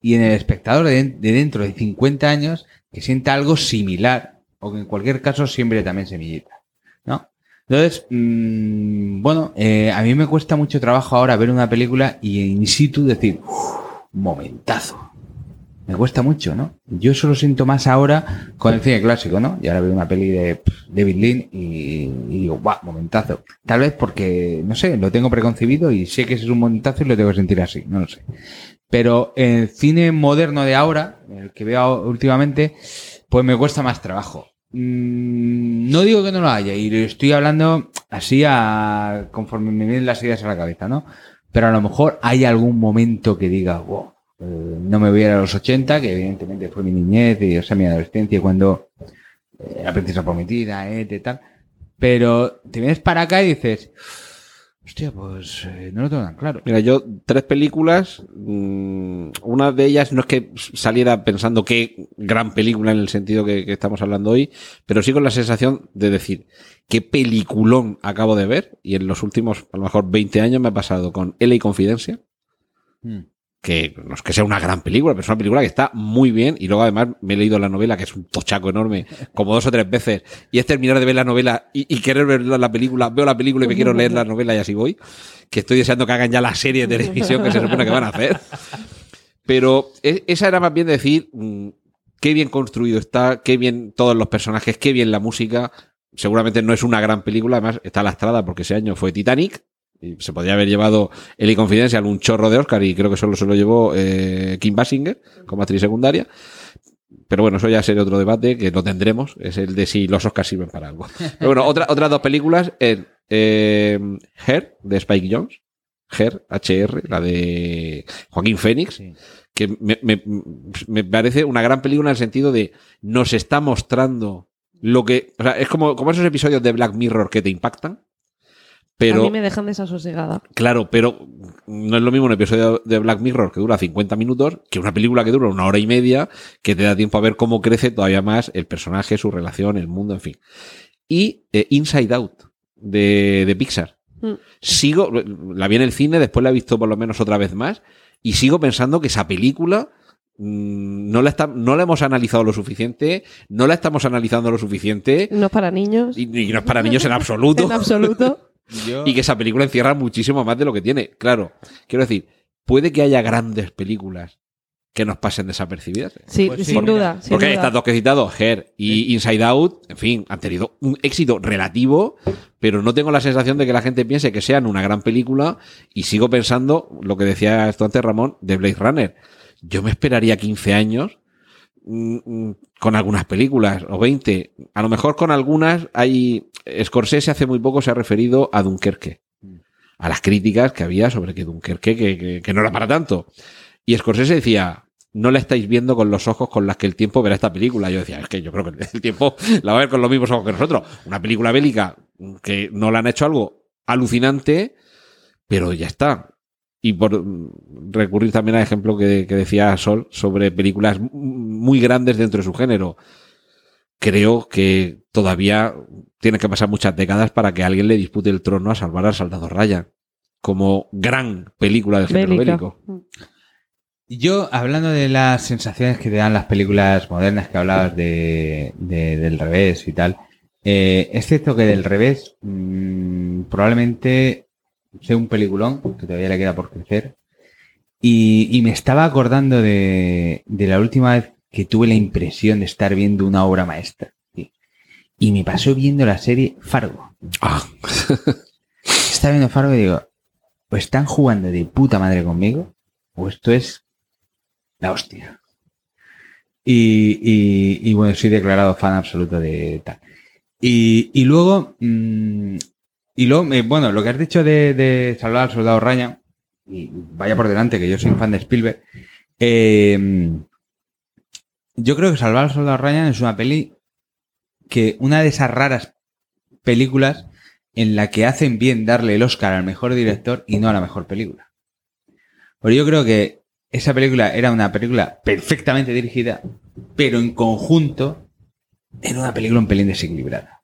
y en el espectador de, de dentro de 50 años que sienta algo similar o que en cualquier caso siempre también semillita. ¿No? Entonces, mm, bueno, eh, a mí me cuesta mucho trabajo ahora ver una película y in situ decir, "Uf, momentazo. Me cuesta mucho, ¿no? Yo eso lo siento más ahora con el cine clásico, ¿no? Y ahora veo una peli de David Lean y, y digo, ¡guau! Momentazo. Tal vez porque, no sé, lo tengo preconcebido y sé que ese es un momentazo y lo tengo que sentir así, no lo sé. Pero el cine moderno de ahora, el que veo últimamente, pues me cuesta más trabajo. Mm, no digo que no lo haya, y estoy hablando así a, conforme me vienen las ideas a la cabeza, ¿no? Pero a lo mejor hay algún momento que diga, wow, eh, no me voy a ir a los 80, que evidentemente fue mi niñez y o sea, mi adolescencia, cuando eh, la princesa prometida, eh, tal. Pero te vienes para acá y dices, hostia, pues eh, no lo tengo tan claro. Mira, yo tres películas, mm, una de ellas no es que saliera pensando qué gran película en el sentido que, que estamos hablando hoy, pero sí con la sensación de decir, qué peliculón acabo de ver, y en los últimos, a lo mejor 20 años me ha pasado con L y Confidencia, Mm. Que no es que sea una gran película, pero es una película que está muy bien. Y luego además me he leído la novela, que es un tochaco enorme, como dos o tres veces. Y es terminar de ver la novela y, y querer ver la película. Veo la película y me quiero leer la novela y así voy. Que estoy deseando que hagan ya la serie de televisión que se supone que van a hacer. Pero e- esa era más bien decir mm, qué bien construido está, qué bien todos los personajes, qué bien la música. Seguramente no es una gran película, además está lastrada porque ese año fue Titanic. Se podría haber llevado Eli Confidencial un chorro de Oscar y creo que solo se lo llevó eh, Kim Basinger como actriz secundaria. Pero bueno, eso ya sería otro debate que lo tendremos, es el de si los Oscars sirven para algo. Pero bueno, otra, otras dos películas, eh, eh, Her, de Spike Jones, Her, HR, la de Joaquín Sí. que me, me- me parece una gran película en el sentido de nos está mostrando lo que... O sea, es como, como esos episodios de Black Mirror que te impactan, pero... A mí me dejan desasosegada. Claro, pero no es lo mismo un episodio de Black Mirror que dura 50 minutos que una película que dura una hora y media que te da tiempo a ver cómo crece todavía más el personaje, su relación, el mundo, en fin. Y eh, Inside Out de, de Pixar. Mm. Sigo, la vi en el cine, después la he visto por lo menos otra vez más y sigo pensando que esa película mm, no la, está, no la hemos analizado lo suficiente, no la estamos analizando lo suficiente No es para niños. y, y no es para niños en absoluto En absoluto. Yo- y que esa película encierra muchísimo más de lo que tiene. Claro, quiero decir, puede que haya grandes películas que nos pasen desapercibidas. Sí, Pues sí, sin porque- duda. sin Porque duda. estas dos que he citado, Her y Inside Out, en fin, han tenido un éxito relativo, pero no tengo la sensación de que la gente piense que sean una gran película y sigo pensando lo que decía esto antes Ramón de Blade Runner. Yo me esperaría 15 años mm, mm, con algunas películas o 20. A lo mejor con algunas hay... Scorsese hace muy poco se ha referido a Dunkerque. A las críticas que había sobre que Dunkerque que, que- que no era para tanto. Y Scorsese decía, no la estáis viendo con los ojos con las que el tiempo verá esta película. Yo decía, es que yo creo que el tiempo la va a ver con los mismos ojos que nosotros. Una película bélica que no le han hecho algo alucinante, pero ya está. Y por mm, recurrir también al ejemplo que, que decía Sol sobre películas muy grandes dentro de su género, creo que todavía tiene que pasar muchas décadas para que alguien le dispute el trono a salvar al soldado Ryan como gran película del género bélico. Yo, hablando de las sensaciones que te dan las películas modernas que hablabas de, de- del revés y tal, eh, es cierto que del revés mm, probablemente sea un peliculón que todavía le queda por crecer. Y, y me estaba acordando de, de la última vez que tuve la impresión de estar viendo una obra maestra. sí. Y me pasó viendo la serie Fargo. Ah, Estaba viendo Fargo y digo, o están jugando de puta madre conmigo, o esto es la hostia. Y, y- y bueno, soy declarado fan absoluto de tal. Y, y luego, mm, y luego, eh, bueno, lo que has dicho de, salvar al soldado Ryan, y vaya por delante que yo soy un fan de Spielberg, eh, yo creo que salvar al soldado Ryan es una peli que una de esas raras películas en la que hacen bien darle el Oscar al mejor director y no a la mejor película. Porque yo creo que esa película era una película perfectamente dirigida, pero en conjunto era una película un pelín desequilibrada.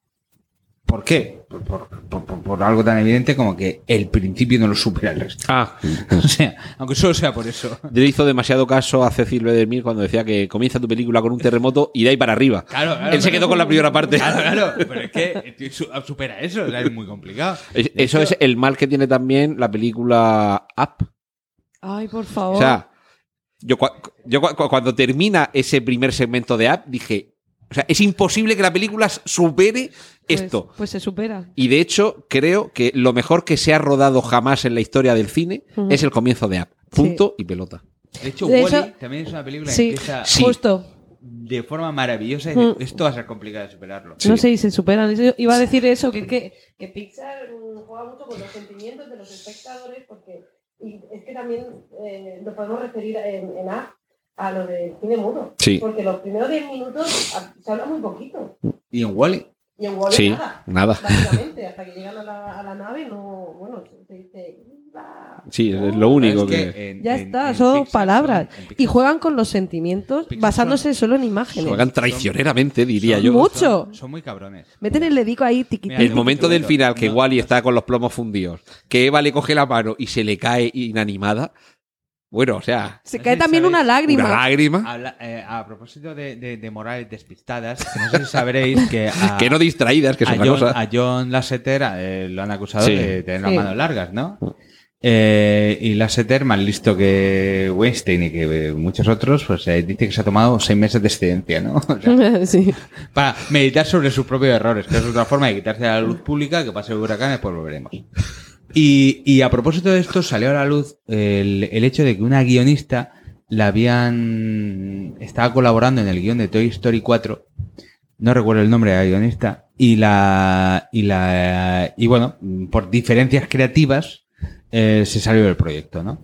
¿Por qué? Por, por- por- por- por algo tan evidente como que el principio no lo supera el resto. ah, O sea, aunque solo sea por eso. le hizo demasiado caso a Cecil B. DeMille cuando decía que comienza tu película con un terremoto y de ahí para arriba. Claro, claro, Él se quedó con la primera parte. Claro, claro. Pero es que su- supera eso, o sea, es muy complicado. Es- Eso hecho, es el mal que tiene también la película Up. Ay, por favor. O sea, Yo, cua- yo cua- cua- cuando termina ese primer segmento de App dije, o sea, es imposible que la película supere Pues- esto. Pues, se supera. Y de hecho, creo que lo mejor que se ha rodado jamás en la historia del cine es el comienzo de App. Punto y pelota. De hecho, De hecho- también es una película Sí, que empieza Sí. justo. de forma maravillosa y de- esto va a ser complicado de superarlo. Sí. No sé, y se superan. Iba a decir eso, que, que, que Pixar juega mucho con los sentimientos de los espectadores, porque y es que también eh, lo podemos referir en, en App a lo del cine mudo. Sí. Porque los primeros 10 minutos se habla muy poquito. Y en Wally. Y en Wall Sí, nada. nada. Básicamente, hasta que llegan a la, a la nave, no. Bueno, se dice. Sí, es lo único que... Ya está, son palabras. Y juegan con los sentimientos Pixar basándose solo en imágenes. Juegan traicioneramente, diría yo. Mucho. Son, son muy cabrones. Meten el dedico ahí, tiqui, Mira, El momento del final que No, Wally no está con los plomos fundidos, que Eva le coge la mano y se le cae inanimada. Bueno, o sea, Se cae también sabéis, una lágrima. una lágrima. Habla- eh, a propósito de, de- de morales despistadas, que no sé si sabréis que a, Que no distraídas, que otra John, cosa. a John Lasseter eh, lo han acusado Sí. de tener las Sí. manos largas, ¿no? Eh, y Lasseter, más listo que Weinstein y que eh, muchos otros, pues eh, dice que se ha tomado seis meses de excedencia, ¿no? O sea, sí. para meditar sobre sus propios errores, que es otra forma de quitarse a la luz pública, que pase huracanes, pues lo veremos. Y, y a propósito de esto, salió a la luz el, el hecho de que una guionista la habían. estaba colaborando en el guion de Toy Story 4. No recuerdo el nombre de la guionista. Y la. y la. y bueno, por diferencias creativas, eh, se salió del proyecto, ¿no?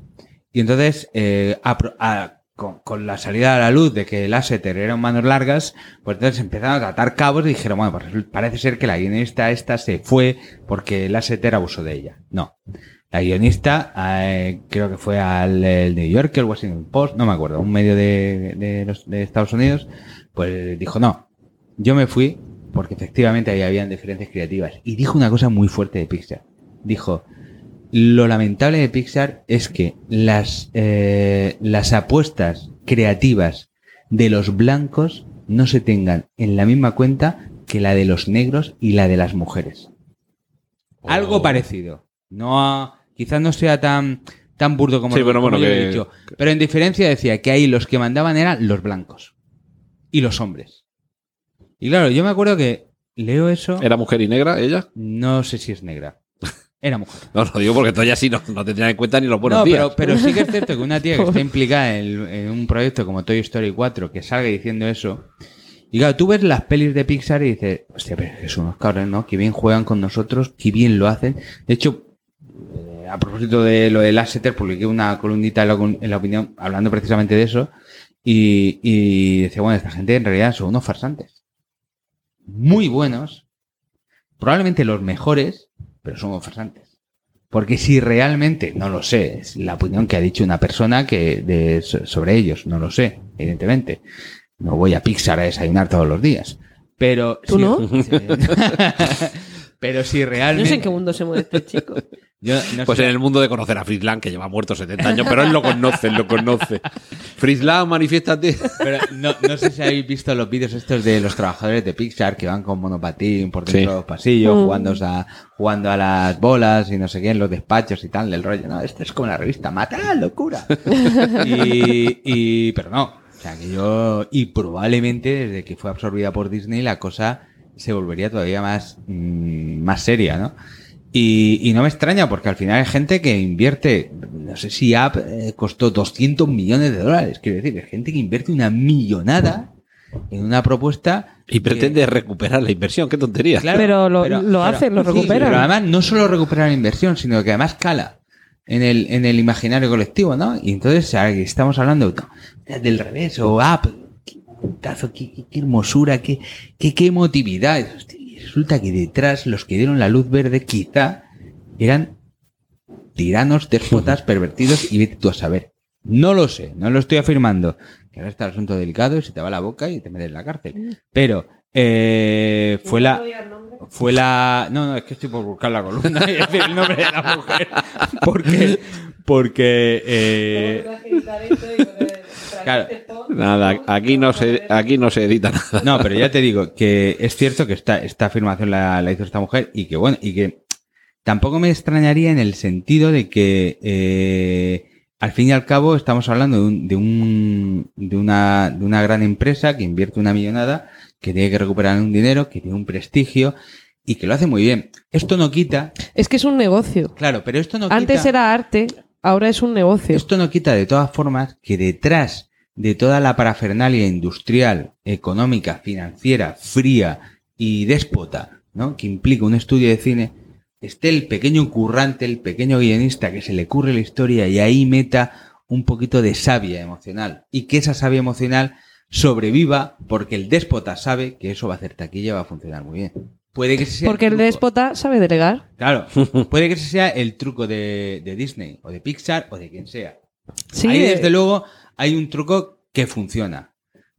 Y entonces, eh, a a- con, con la salida a la luz de que el Asseter era un manos largas, pues entonces empezaron a atar cabos y dijeron, bueno, pues parece ser que la guionista esta se fue porque el Asseter abusó de ella. No. La guionista, eh, creo que fue al New Yorker, el Washington Post, no me acuerdo, un medio de, de, los- de Estados Unidos, pues dijo, no, yo me fui porque efectivamente ahí habían diferencias creativas. Y dijo una cosa muy fuerte de Pixar. Dijo, lo lamentable de Pixar es que las, eh, las apuestas creativas de los blancos no se tengan en la misma cuenta que la de los negros y la de las mujeres. Algo Oh. parecido. No, quizás no sea tan, tan burdo como, Sí, lo, pero como bueno, yo he que- dicho. Pero en diferencia decía que ahí los que mandaban eran los blancos y los hombres. Y claro, yo me acuerdo que leo eso, ¿Era mujer y negra ella? no sé si es negra. Era mujer. No, lo digo porque todavía sí no, no tendrían en cuenta ni los buenos no, días. pero, pero sí que es cierto que una tía que está implicada en, en un proyecto como Toy Story 4 que salga diciendo eso. Y claro, tú ves las pelis de Pixar y dices, hostia, pero es que son unos cabrones, ¿no? Que bien juegan con nosotros, que bien lo hacen. De hecho, eh, a propósito de lo de Lasseter, publiqué una columnita en la, en la opinión hablando precisamente de eso. Y, y decía, bueno, esta gente en realidad son unos farsantes. Muy buenos. Probablemente los mejores, pero son farsantes. Porque si realmente, no lo sé, es la opinión que ha dicho una persona que de, so- sobre ellos, no lo sé, evidentemente. No voy a Pixar a desayunar todos los días. Pero. ¿Tú si- no? pero si No realmente. sé en qué mundo se mueve este chico. Yo no Pues sé- en el mundo de conocer a Frisland, que lleva muerto 70 años, pero él lo conoce, él lo conoce. Frisland, manifiéstate. Pero no, no sé si habéis visto los vídeos estos de los trabajadores de Pixar que van con monopatín por dentro Sí. de los pasillos, Mm. jugando, a, jugando a las bolas y no sé qué, en los despachos y tal, del rollo. No, esto es como la revista Mata, locura. y, y, pero no. O sea, que yo, y probablemente desde que fue absorbida por Disney, la cosa se volvería todavía más, mm, más seria, ¿no? Y, y no me extraña porque al final hay gente que invierte, no sé si App eh, costó 200 millones de dólares, quiero decir, hay gente que invierte una millonada en una propuesta. Y pretende recuperar la inversión, qué tontería. Claro, Pero lo- lo hacen, lo sí, recuperan. pero además no solo recuperar la inversión, sino que además cala en el, en el imaginario colectivo, ¿no? Y entonces estamos hablando del revés o App, qué qué, qué- hermosura, qué, qué, qué emotividad. Hostia, resulta que detrás los que dieron la luz verde quizá eran tiranos, déspotas, pervertidos y vete tú a saber. No lo sé, no lo estoy afirmando. Que ahora está el asunto delicado y se te va la boca y te metes en la cárcel. Pero eh, fue la fue la no no es que estoy por buscar la columna y decir el nombre de la mujer porque porque eh, Claro. Nada, aquí no se, aquí no se edita nada. no pero ya te digo que es cierto que esta esta afirmación la, la hizo esta mujer y que bueno y que tampoco me extrañaría en el sentido de que eh, al fin y al cabo estamos hablando de, un- de, un- de una, de una gran empresa que invierte una millonada, que tiene que recuperar un dinero, que tiene un prestigio y que lo hace muy bien. Esto no quita, Es que es un negocio. claro, pero esto no Antes quita, era arte, ahora es un negocio. esto no quita de todas formas que detrás de toda la parafernalia industrial, económica, financiera, fría y déspota, ¿no? que implica un estudio de cine, esté el pequeño currante, el pequeño guionista que se le ocurre la historia y ahí meta un poquito de savia emocional. Y que esa savia emocional sobreviva porque el déspota sabe que eso va a hacer taquilla y va a funcionar muy bien. Puede que sea Porque el truco. déspota sabe delegar. Claro, puede que ese sea el truco de, de Disney o de Pixar o de quien sea. Sí, Ahí, eh, desde luego, hay un truco que funciona.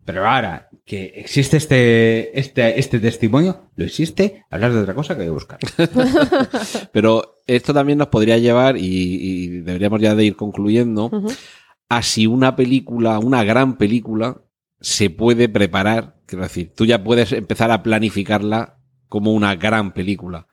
Pero ahora que existe este, este, este testimonio, lo existe, hablar de otra cosa que de buscar. Pero esto también nos podría llevar, y, y deberíamos ya de ir concluyendo, Ujú. a si una película, una gran película, se puede preparar. Quiero decir, tú ya puedes empezar a planificarla como una gran película.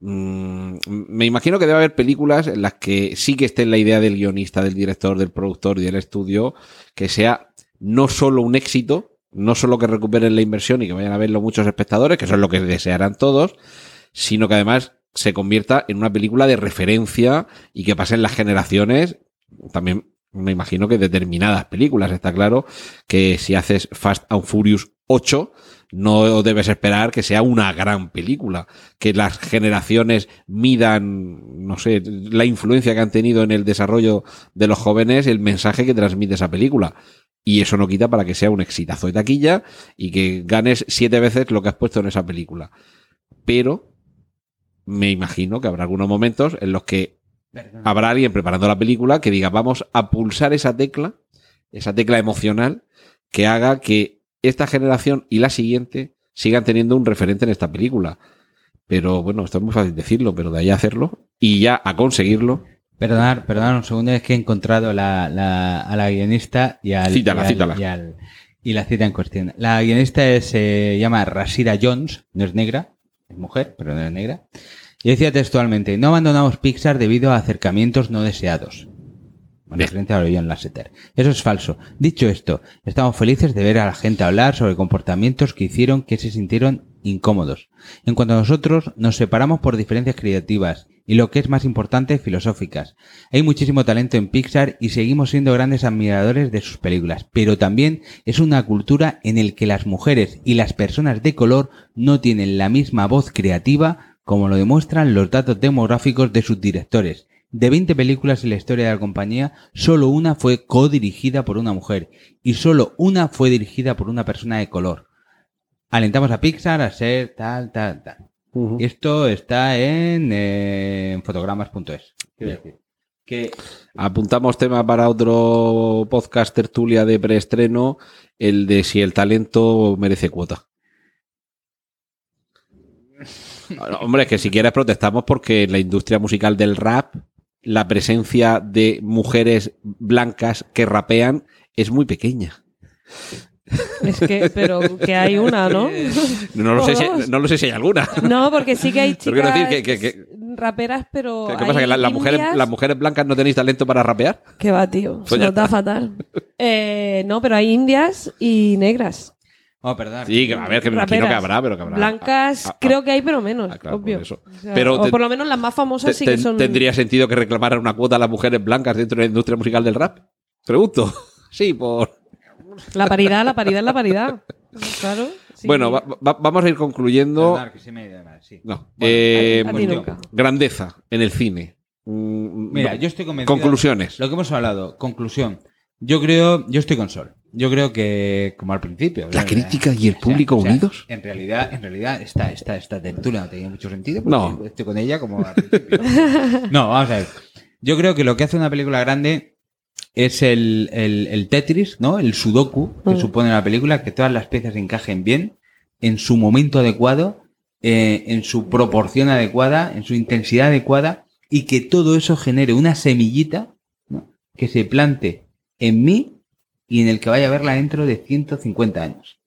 Mm, me imagino que debe haber películas en las que sí que esté la idea del guionista, del director, del productor y del estudio, que sea no solo un éxito, no solo que recuperen la inversión y que vayan a verlo muchos espectadores, que eso es lo que desearán todos, sino que además se convierta en una película de referencia y que pasen las generaciones. También me imagino que determinadas películas, está claro que si haces Fast and Furious 8, no debes esperar que sea una gran película, que las generaciones midan, no sé, la influencia que han tenido en el desarrollo de los jóvenes, el mensaje que transmite esa película. Y eso no quita para que sea un exitazo de taquilla y que ganes siete veces lo que has puesto en esa película. Pero me imagino que habrá algunos momentos en los que habrá alguien preparando la película que diga, vamos a pulsar esa tecla, esa tecla emocional, que haga que esta generación y la siguiente sigan teniendo un referente en esta película. Pero bueno, esto es muy fácil decirlo, pero de ahí a hacerlo y ya a conseguirlo, Perdonad, perdonad un segundo, es que he encontrado la, la- a la guionista y al, Cítala, y, al- cítala. y al- y la cita en cuestión. La guionista es, se llama Rashida Jones, no es negra, es mujer, pero no es negra. Y decía textualmente, no abandonamos Pixar debido a acercamientos no deseados. En Bien. referencia a John Lasseter. Eso es falso. Dicho esto, estamos felices de ver a la gente hablar sobre comportamientos que hicieron que se sintieron incómodos. En cuanto a nosotros, nos separamos por diferencias creativas y lo que es más importante, filosóficas. Hay muchísimo talento en Pixar y seguimos siendo grandes admiradores de sus películas, pero también es una cultura en el que las mujeres y las personas de color no tienen la misma voz creativa como lo demuestran los datos demográficos de sus directores. De 20 películas en la historia de la compañía, solo una fue codirigida por una mujer y solo una fue dirigida por una persona de color. Alentamos a Pixar a ser tal, tal, tal. Esto está en, eh, fotogramas.es. Que Apuntamos tema para otro podcast tertulia de preestreno, el de si el talento merece cuota. Hombre, es que si quieres protestamos porque la industria musical del rap, la presencia de mujeres blancas que rapean es muy pequeña. Es que, pero que hay una, ¿no? No lo, sé si, no lo sé si hay alguna. No, porque sí que hay chicas decir que- que- que- raperas, pero. ¿Qué pasa? ¿Que la- las, mujeres, las mujeres blancas no tenéis talento para rapear? Que va, tío. Pues Se ya nos da fatal. Eh, no, pero hay indias y negras. Oh, perdón. Sí, que a ver, que me imagino que habrá, pero que habrá. Blancas, Ah, ah, creo que hay, pero menos. Ah, claro, obvio. por eso. O, sea, Pero o por lo menos las más famosas Te- sí que son. ¿Tendría sentido que reclamaran una cuota a las mujeres blancas dentro de la industria musical del rap? Pregunto. Sí, por... La paridad, la paridad, la paridad. Claro. sí. Bueno, va- va- vamos a ir concluyendo. Me sí. No. Bueno, Eh, grandeza en el cine. Mm, Mira, no. yo estoy convencido. Conclusiones. Lo que hemos hablado, conclusión. Yo creo, yo estoy con Sol. Yo creo que, como al principio. La crítica y el O sea, público o sea, unidos. En realidad, en realidad, esta, esta, esta tertulia no tenía mucho sentido. porque No. Estoy con ella como al principio. no, vamos a ver. Yo creo que lo que hace una película grande es el, el, el Tetris, ¿no? El Sudoku que Mm. supone la película, que todas las piezas encajen bien, en su momento adecuado, eh, en su proporción adecuada, en su intensidad adecuada, y que todo eso genere una semillita ¿no? que se plante en mí y en el que vaya a verla dentro de 150 años.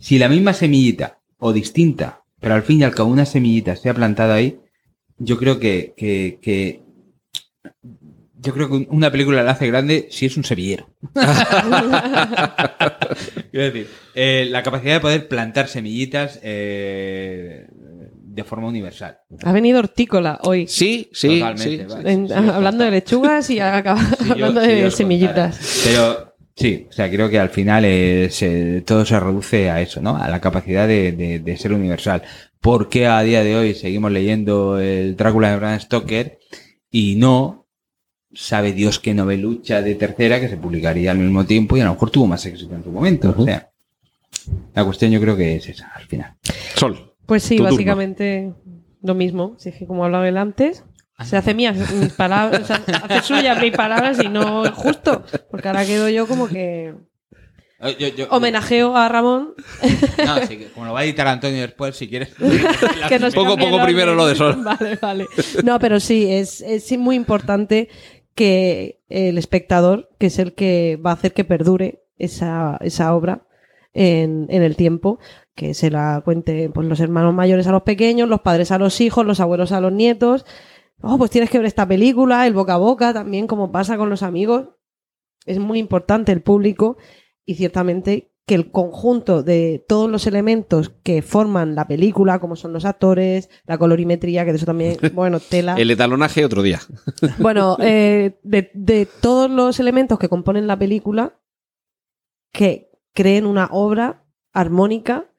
Si la misma semillita, o distinta, pero al fin y al cabo una semillita se ha plantado ahí, yo creo que, que, que Yo creo que una película la hace grande si es un semillero. Quiero decir, eh, la capacidad de poder plantar semillitas eh, de forma universal. Ha venido hortícola hoy. Sí, sí, Totalmente, sí. vale. En- Sí, hablando de lechugas y acaba hablando yo de semillitas. contara. Pero sí, o sea, creo que al final eh, se- todo se reduce a eso, ¿no? A la capacidad de, de- de ser universal. ¿Por qué a día de hoy seguimos leyendo el Drácula de Bram Stoker y no sabe Dios qué novelucha de tercera que se publicaría al mismo tiempo y a lo mejor tuvo más éxito en su momento? O sea, la cuestión yo creo que es esa, al final. Sol. Pues sí, turno. básicamente lo mismo. Si es que como hablaba él antes, se hace mías mis palabras, o sea, hace suyas mis palabras y no justo. Porque ahora quedo yo como que homenajeo a Ramón. No, sí, que como lo va a editar Antonio después, si quieres. que nos Poco- poco primero lo de Sol. Vale, vale. No, pero sí, es, es muy importante que el espectador, que es el que va a hacer que perdure esa, esa obra en, en el tiempo, que se la cuente pues, los hermanos mayores a los pequeños, los padres a los hijos, los abuelos a los nietos. Oh, pues tienes que ver esta película, el boca a boca también, como pasa con los amigos. Es muy importante el público y ciertamente que el conjunto de todos los elementos que forman la película, como son los actores, la colorimetría, que de eso también, bueno, tela. El etalonaje otro día. Bueno, eh, de, de todos los elementos que componen la película, que creen una obra armónica,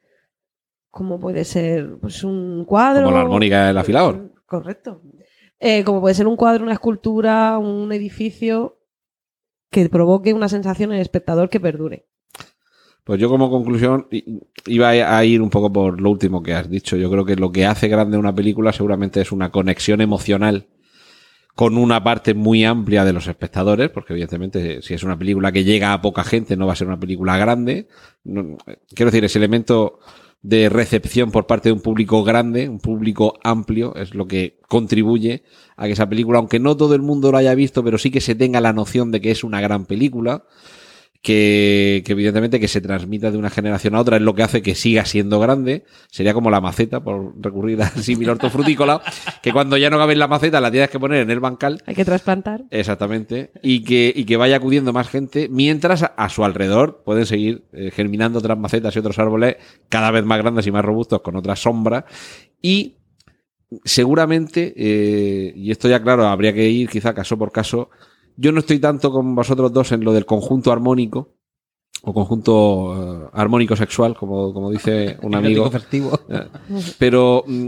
como puede ser pues, un cuadro. Como la armónica del afilador. Correcto. Eh, como puede ser un cuadro, una escultura, un edificio que provoque una sensación en el espectador que perdure. Pues yo como conclusión iba a ir un poco por lo último que has dicho. Yo creo que lo que hace grande una película seguramente es una conexión emocional con una parte muy amplia de los espectadores, porque evidentemente si es una película que llega a poca gente no va a ser una película grande. No- quiero decir, ese elemento de recepción por parte de un público grande, un público amplio, es lo que contribuye a que esa película, aunque no todo el mundo lo haya visto, pero sí que se tenga la noción de que es una gran película, que, que evidentemente que se transmita de una generación a otra es lo que hace que siga siendo grande. Sería como la maceta, por recurrir al símil hortofrutícola, que cuando ya no cabe en la maceta la tienes que poner en el bancal. Hay que trasplantar. Exactamente. Y que, y que vaya acudiendo más gente, mientras a, a su alrededor pueden seguir eh, germinando otras macetas y otros árboles cada vez más grandes y más robustos con otras sombras. Y seguramente, eh, y esto ya claro, habría que ir quizá caso por caso, yo no estoy tanto con vosotros dos en lo del conjunto armónico, o conjunto eh, armónico sexual, como, como dice un amigo. Eh, Pero mm,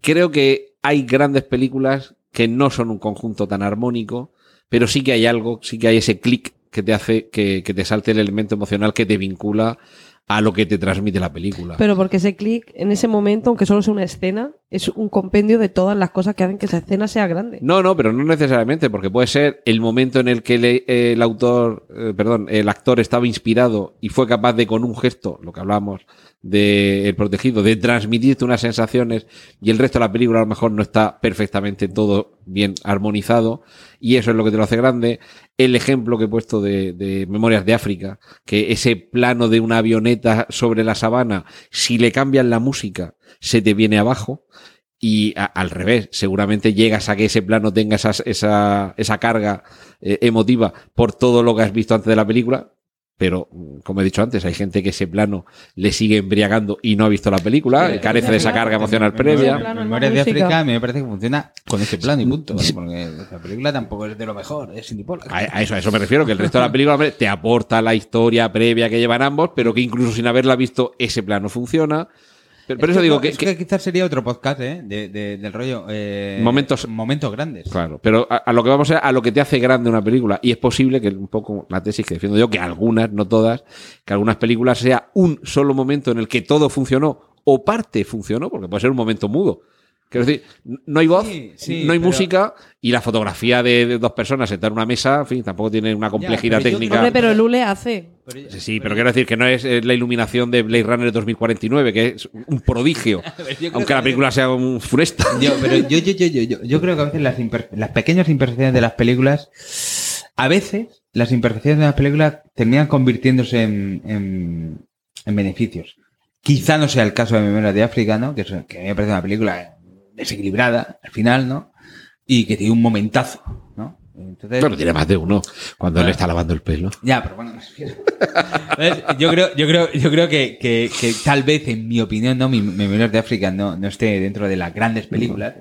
creo que hay grandes películas que no son un conjunto tan armónico, pero sí que hay algo, sí que hay ese clic que te hace que, que te salte el elemento emocional que te vincula a lo que te transmite la película. Pero porque ese clic, en ese momento, aunque solo sea una escena, es un compendio de todas las cosas que hacen que esa escena sea grande. No, no, pero no necesariamente, porque puede ser el momento en el que le- el autor, eh, perdón, el actor estaba inspirado y fue capaz de con un gesto, lo que hablábamos de El protegido, de transmitirte unas sensaciones y el resto de la película a lo mejor no está perfectamente todo bien armonizado y eso es lo que te lo hace grande. El ejemplo que he puesto de, de Memorias de África, que ese plano de una avioneta sobre la sabana, si le cambian la música, se te viene abajo. Y al revés, seguramente llegas a que ese plano tenga esas- esa, esa carga eh, emotiva por todo lo que has visto antes de la película. Pero, mm, como he dicho antes, hay gente que ese plano le sigue embriagando y no ha visto la película, Sí, carece de esa carga emocional previa. Memorias de. África a mí me parece que funciona con ese plano y punto. ¿vale? Porque la película tampoco es de lo mejor, es Cindy Pollack. A, a eso, a eso me refiero, que el resto de la película te aporta la historia previa que llevan ambos, pero que incluso sin haberla visto, ese plano funciona. Pero, pero Es eso digo que, quizás sería otro podcast, ¿eh? De, de- del rollo. eh, Momentos- Momentos grandes. Claro, pero a, a lo que vamos a, a lo que te hace grande una película. Y es posible que un poco la tesis que defiendo yo, que algunas, no todas, que algunas películas sea un solo momento en el que todo funcionó o parte funcionó, porque puede ser un momento mudo. Quiero decir, no hay voz, Sí, sí, no hay pero- música y la fotografía de, de dos personas sentar en una mesa, en fin, tampoco tiene una complejidad pero yo técnica. Hombre, pero Lule hace. Pero yo- Sí, sí, pero quiero decir que no es la iluminación de Blade Runner 2049, que es un prodigio, yo aunque la que- película sea un funesta. Yo, pero yo, yo, yo, yo, yo, yo creo que a veces las, imper- las pequeñas imperfecciones de las películas, a veces las imperfecciones de las películas terminan convirtiéndose en, en, en beneficios. Quizá no sea el caso de Memorias de África, ¿no? Que, que a mí me parece una película desequilibrada al final, ¿no? Y que tiene un momentazo, ¿no? Entonces, Bueno, tiene más de uno cuando él está lavando el pelo. Ya, pero bueno, me refiero. Entonces, yo creo, yo creo, yo creo que, que, que tal vez, en mi opinión, no, mi Memorias de África no, no esté dentro de las grandes películas,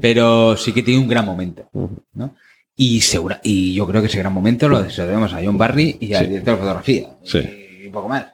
pero sí que tiene un gran momento, ¿no? Y segura, y yo creo que ese gran momento lo debemos a John Barry y al Sí. director de fotografía. Sí. Poco más.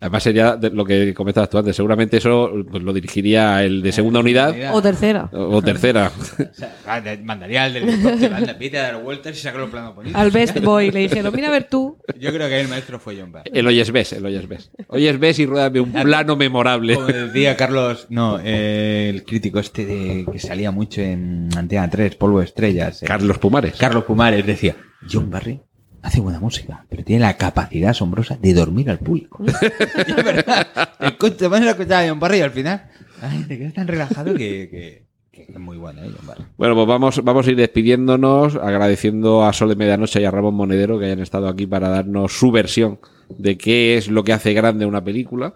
Además sería de lo que comentabas tú antes. Seguramente eso pues, lo dirigiría el de segunda unidad O tercera. o tercera. O sea, ah, de- mandaría al del helicóptero, anda, a dar vueltas y saca los planos bonitos. Al Best Boy le dijeron, mira a ver tú. Yo creo que el maestro fue John Barry. El oyes ves, el oyes ves. Oyes ves y ruédame un plano memorable. Como decía Carlos, no, eh, el crítico este de, que salía mucho en Antena 3, Polvo de Estrellas. eh, Carlos Pumares. Carlos Pumares decía, John Barry hace buena música, pero tiene la capacidad asombrosa de dormir al público. Es verdad. Te, pones a escuchar a John Barry y al final ay, te quedas tan relajado que, que- que es muy bueno, ¿eh, John Barry. Bueno, pues vamos, vamos a ir despidiéndonos, agradeciendo a Sol de Medianoche y a Ramón Monedero que hayan estado aquí para darnos su versión de qué es lo que hace grande una película.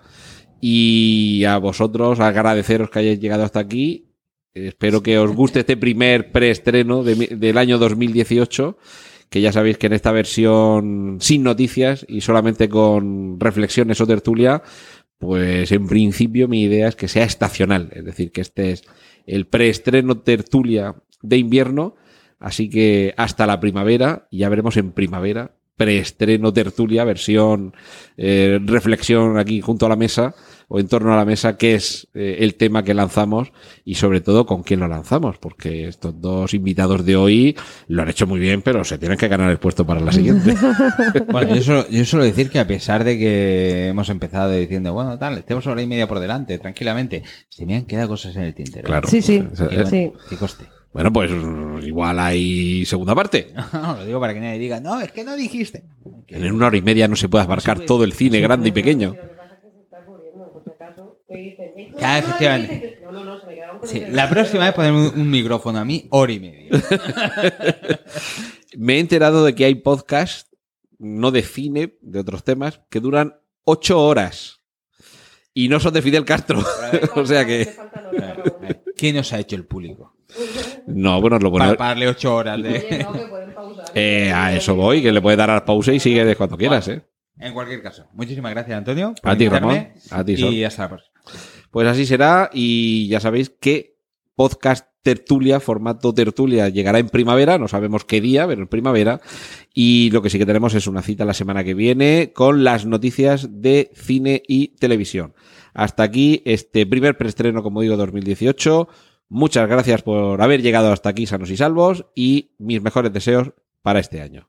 Y a vosotros agradeceros que hayáis llegado hasta aquí. Espero que os guste este primer preestreno de mi- del año 2018, que ya sabéis que en esta versión sin noticias y solamente con reflexiones o tertulia, pues en principio mi idea es que sea estacional, es decir, que este es el preestreno tertulia de invierno, así que hasta la primavera, y ya veremos en primavera, preestreno tertulia, versión eh, reflexión aquí junto a la mesa o en torno a la mesa, qué es eh, el tema que lanzamos y sobre todo con quién lo lanzamos, porque estos dos invitados de hoy lo han hecho muy bien, pero se tienen que ganar el puesto para la siguiente. Bueno, yo solo, yo suelo decir que a pesar de que hemos empezado diciendo, bueno, tal, tenemos hora y media por delante, tranquilamente, se me han quedado cosas en el tintero. Claro. Sí, sí. O sea, Y bueno, Sí. que coste. Bueno, pues igual hay segunda parte. No, lo digo para que nadie diga, no, es que no dijiste. En una hora y media no se puede abarcar todo el cine grande y pequeño. Ya, efectivamente. Sí, la próxima vez poner un, un micrófono a mí, hora y media. Me he enterado de que hay podcasts, no de cine, de otros temas, que duran ocho horas. Y no son de Fidel Castro. o sea que. ¿Qué nos ha hecho el público? No, bueno, lo Para bueno. pagarle ocho horas de... Eh, a eso voy, que le puedes dar al pausa y sigue cuando quieras, ¿eh? En cualquier caso, muchísimas gracias, Antonio. por A ti, Ramón. A ti, Sol. Y hasta la próxima. Pues así será y ya sabéis que podcast tertulia, formato tertulia, llegará en primavera, no sabemos qué día, pero en primavera. Y lo que sí que tenemos es una cita la semana que viene con las noticias de cine y televisión. Hasta aquí este primer preestreno, como digo, 2018. Muchas gracias por haber llegado hasta aquí sanos y salvos y mis mejores deseos para este año.